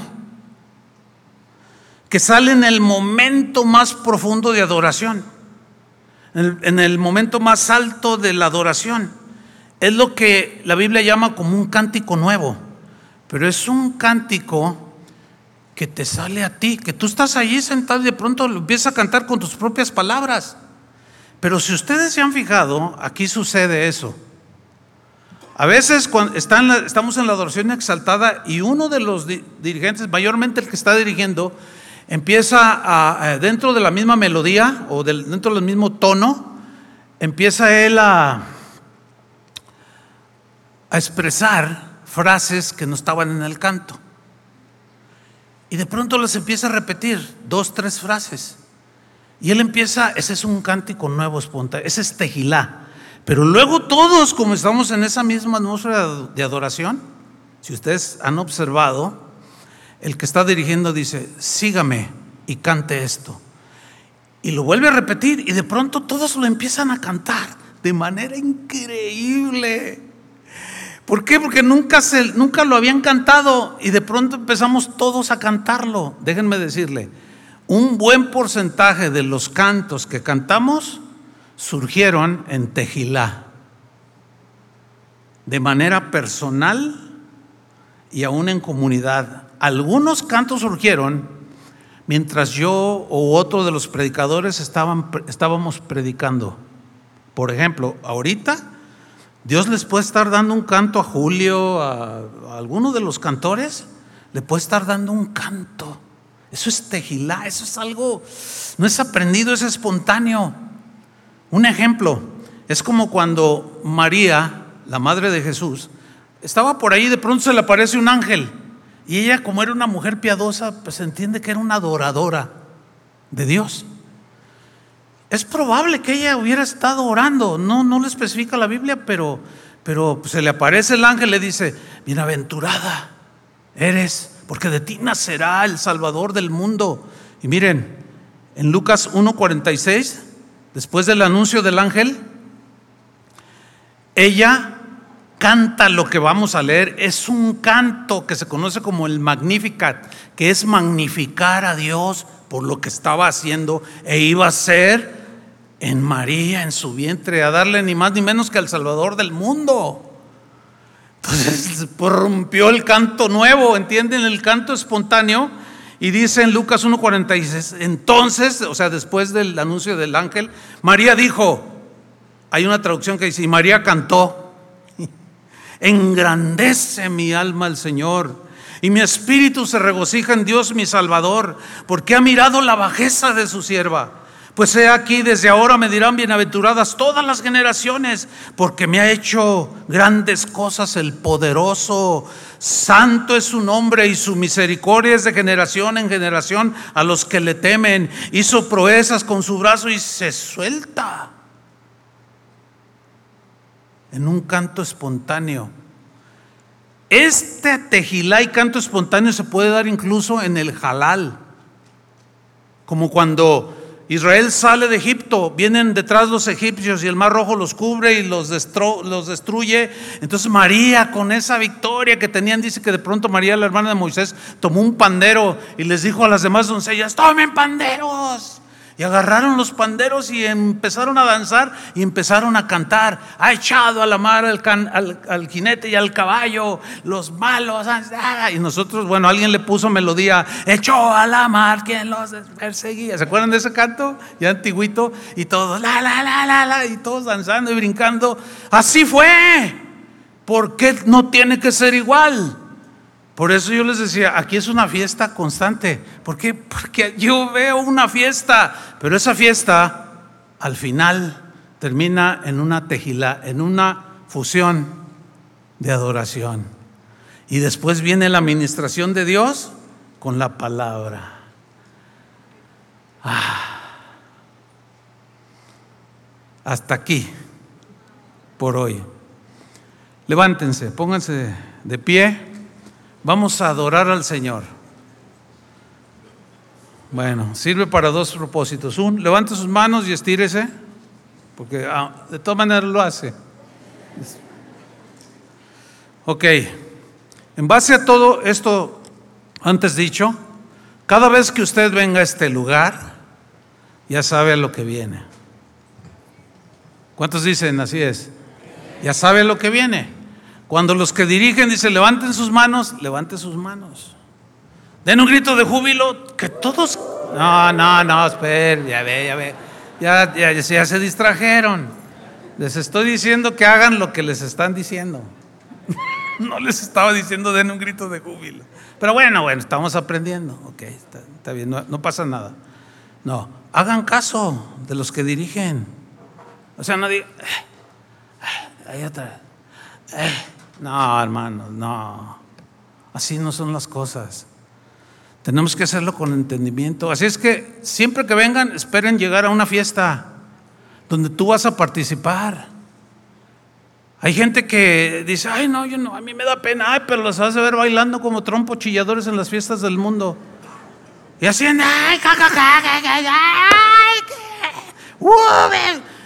que sale en el momento más profundo de adoración, en el, en el momento más alto de la adoración. Es lo que la Biblia llama como un cántico nuevo, pero es un cántico que te sale a ti, que tú estás allí sentado y de pronto lo empiezas a cantar con tus propias palabras. Pero si ustedes se han fijado, aquí sucede eso. A veces cuando estamos en la adoración exaltada y uno de los dirigentes, mayormente el que está dirigiendo, empieza a, dentro de la misma melodía o dentro del mismo tono, empieza él a, expresar frases que no estaban en el canto. Y de pronto les empieza a repetir dos, tres frases. Y él empieza, ese es un cántico nuevo, ese es tejilá. Pero luego todos, como estamos en esa misma atmósfera de adoración, si ustedes han observado, el que está dirigiendo dice, sígame y cante esto. Y lo vuelve a repetir y de pronto todos lo empiezan a cantar de manera increíble. ¿Por qué? Porque nunca, nunca lo habían cantado y de pronto empezamos todos a cantarlo. Déjenme decirle, un buen porcentaje de los cantos que cantamos surgieron en Tejilá, de manera personal y aún en comunidad. Algunos cantos surgieron mientras yo o otro de los predicadores estaban, estábamos predicando. Por ejemplo, ahorita Dios les puede estar dando un canto a Julio, a, alguno de los cantores, le puede estar dando un canto. Eso es tejilá, eso es algo, no es aprendido, es espontáneo. Un ejemplo, es como cuando María, la madre de Jesús, estaba por ahí y de pronto se le aparece un ángel. Y ella, como era una mujer piadosa, pues entiende que era una adoradora de Dios. Es probable que ella hubiera estado orando, no, no le especifica la Biblia, pero, pero se le aparece el ángel le dice, bienaventurada eres, porque de ti nacerá el Salvador del mundo. Y miren, en Lucas 1.46, después del anuncio del ángel, ella canta lo que vamos a leer. Es un canto que se conoce como el Magnificat, que es magnificar a Dios por lo que estaba haciendo e iba a ser en María, en su vientre, a darle ni más ni menos que al Salvador del mundo. Entonces rompió el canto nuevo, ¿entienden? El canto espontáneo. Y dice en Lucas 1.46, entonces, o sea, después del anuncio del ángel, María dijo, hay una traducción que dice, y María cantó, engrandece mi alma al Señor, y mi espíritu se regocija en Dios mi Salvador, porque ha mirado la bajeza de su sierva. Pues he aquí, desde ahora me dirán bienaventuradas todas las generaciones, porque me ha hecho grandes cosas el poderoso. Santo es su nombre y su misericordia es de generación en generación a los que le temen. Hizo proezas con su brazo y se suelta en un canto espontáneo. Este tejilá y canto espontáneo se puede dar incluso en el halal, como cuando Israel sale de Egipto, vienen detrás los egipcios y el mar rojo los cubre y los, los destruye. Entonces María con esa victoria que tenían, dice que de pronto María, la hermana de Moisés, tomó un pandero y les dijo a las demás doncellas, tomen panderos. Y agarraron los panderos y empezaron a danzar y empezaron a cantar. Ha echado a la mar al, jinete y al caballo, los malos. Ah, y nosotros, bueno, alguien le puso melodía, echó a la mar quien los perseguía. ¿Se acuerdan de ese canto? Ya antiguito. Y todos, la, la, la, la, la, y todos danzando y brincando. Así fue. ¿Por qué no tiene que ser igual? Por eso yo les decía, aquí es una fiesta constante. ¿Por qué? Porque yo veo una fiesta, pero esa fiesta al final termina en una tejila, en una fusión de adoración. Y después viene la administración de Dios con la palabra. Ah. Hasta aquí, por hoy. Levántense, pónganse de pie. Vamos a adorar al Señor. Bueno, sirve para dos propósitos. Un, levante sus manos y estírese, porque ah, de todas maneras lo hace. Ok, en base a todo esto antes dicho, cada vez que usted venga a este lugar, ya sabe a lo que viene. ¿Cuántos dicen así es? Ya sabe lo que viene. Cuando los que dirigen dicen levanten sus manos, levanten sus manos. Den un grito de júbilo, que todos... No, no, no, esperen, ya ve, ya ve. Ya, se distrajeron. Les estoy diciendo que hagan lo que les están diciendo. no les estaba diciendo den un grito de júbilo. Pero bueno, bueno, estamos aprendiendo. Ok, está, bien, no, pasa nada. No, hagan caso de los que dirigen. O sea, no digan, hay otra. Eh, no, hermanos, no. Así no son las cosas. Tenemos que hacerlo con entendimiento. Así es que siempre que vengan, esperen llegar a una fiesta donde tú vas a participar. Hay gente que dice, ay no, yo no, a mí me da pena, ay, pero los vas a ver bailando como trompo chilladores en las fiestas del mundo. Y así, ay, ja, ja, uh.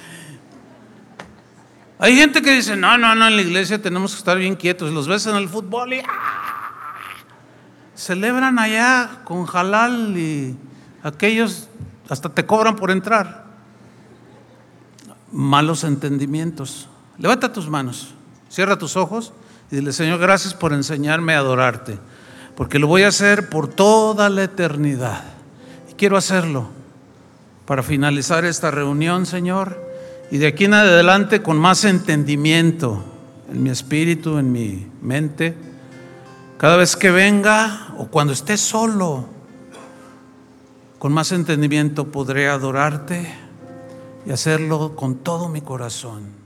Hay gente que dice, no, no, no, en la iglesia tenemos que estar bien quietos. Los ves en el fútbol y ¡ah! celebran allá con halal y aquellos hasta te cobran por entrar. Malos entendimientos. Levanta tus manos, cierra tus ojos y dile, Señor, gracias por enseñarme a adorarte, porque lo voy a hacer por toda la eternidad. Y quiero hacerlo para finalizar esta reunión, Señor, y de aquí en adelante con más entendimiento en mi espíritu, en mi mente. Cada vez que venga o cuando esté solo, con más entendimiento podré adorarte y hacerlo con todo mi corazón.